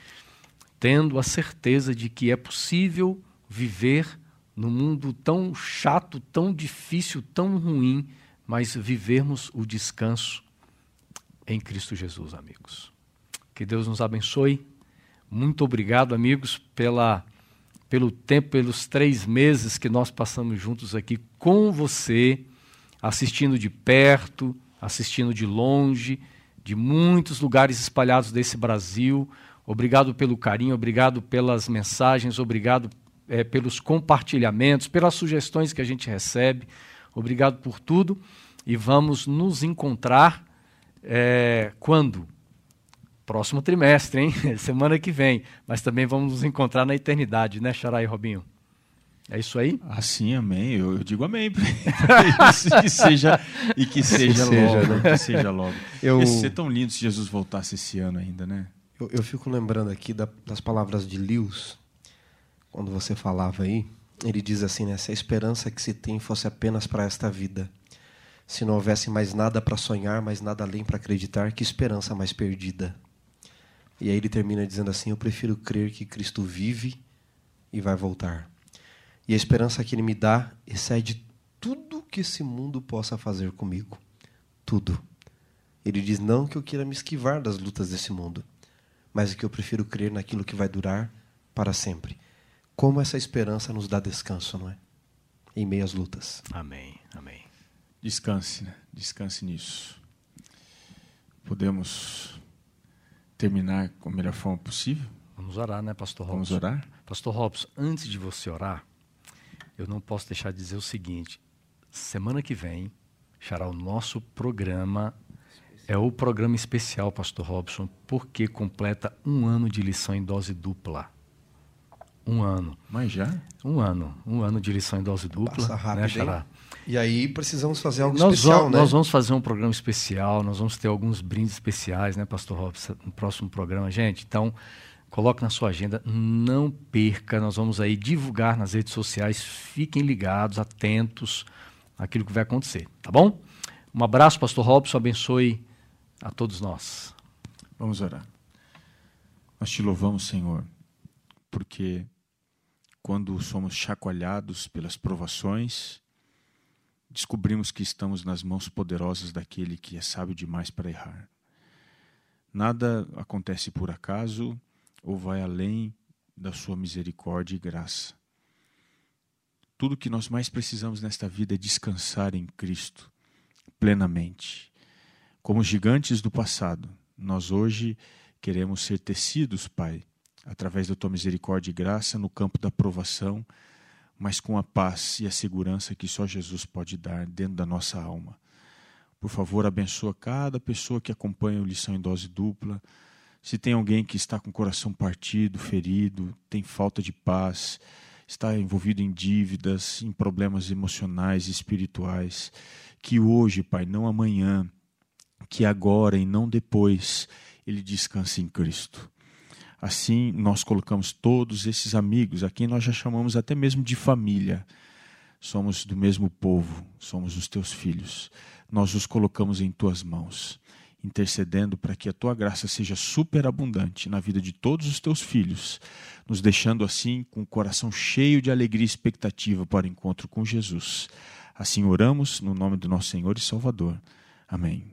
tendo a certeza de que é possível viver num mundo tão chato, tão difícil, tão ruim, mas vivermos o descanso em Cristo Jesus, amigos. Que Deus nos abençoe. Muito obrigado, amigos, pela, pelo tempo, pelos três meses que nós passamos juntos aqui com você, assistindo de perto, assistindo de longe, de muitos lugares espalhados desse Brasil. Obrigado pelo carinho, obrigado pelas mensagens, obrigado é, pelos compartilhamentos, pelas sugestões que a gente recebe. Obrigado por tudo e vamos nos encontrar é, quando? Próximo trimestre, hein? [laughs] Semana que vem. Mas também vamos nos encontrar na eternidade, né, Xarai Robinho? É isso aí? Assim, amém. Eu, eu digo amém [laughs] que seja, e que seja, seja logo. Né? Que seja logo. Eu... Ia ser tão lindo se Jesus voltasse esse ano ainda, né? Eu, eu fico lembrando aqui da, das palavras de Lewis, quando você falava aí. Ele diz assim, né? Se a esperança que se tem fosse apenas para esta vida, se não houvesse mais nada para sonhar, mais nada além para acreditar, que esperança mais perdida. E aí ele termina dizendo assim: Eu prefiro crer que Cristo vive e vai voltar. E a esperança que ele me dá excede tudo que esse mundo possa fazer comigo. Tudo. Ele diz não que eu queira me esquivar das lutas desse mundo, mas que eu prefiro crer naquilo que vai durar para sempre. Como essa esperança nos dá descanso, não é? Em meio às lutas. Amém. Amém. Descanse, né? Descanse nisso. Podemos terminar com a melhor forma possível? Vamos orar, né, Pastor Robson? Vamos orar? Pastor Robson, antes de você orar, eu não posso deixar de dizer o seguinte: semana que vem será o nosso programa. É o programa especial, Pastor Robson, porque completa um ano de lição em dose dupla. Um ano. Mas já? Um ano. Um ano de lição em dose dupla. Passa rápido, né, Xará? E aí precisamos fazer algo nós especial, vamos, né? Nós vamos fazer um programa especial, nós vamos ter alguns brindes especiais, né, Pastor Robson, no próximo programa. Gente, então, coloque na sua agenda, não perca, nós vamos aí divulgar nas redes sociais, fiquem ligados, atentos àquilo que vai acontecer, tá bom? Um abraço, Pastor Robson, abençoe a todos nós. Vamos orar. Nós te louvamos, Senhor, porque quando somos chacoalhados pelas provações, descobrimos que estamos nas mãos poderosas daquele que é sábio demais para errar. Nada acontece por acaso ou vai além da sua misericórdia e graça. Tudo que nós mais precisamos nesta vida é descansar em Cristo plenamente. Como gigantes do passado, nós hoje queremos ser tecidos, Pai, através da tua misericórdia e graça no campo da provação mas com a paz e a segurança que só Jesus pode dar dentro da nossa alma. Por favor, abençoa cada pessoa que acompanha o Lição em Dose Dupla. Se tem alguém que está com o coração partido, ferido, tem falta de paz, está envolvido em dívidas, em problemas emocionais e espirituais, que hoje, Pai, não amanhã, que agora e não depois, ele descanse em Cristo. Assim, nós colocamos todos esses amigos, a quem nós já chamamos até mesmo de família. Somos do mesmo povo, somos os teus filhos. Nós os colocamos em tuas mãos, intercedendo para que a tua graça seja superabundante na vida de todos os teus filhos, nos deixando assim com o coração cheio de alegria e expectativa para o encontro com Jesus. Assim oramos no nome do nosso Senhor e Salvador. Amém.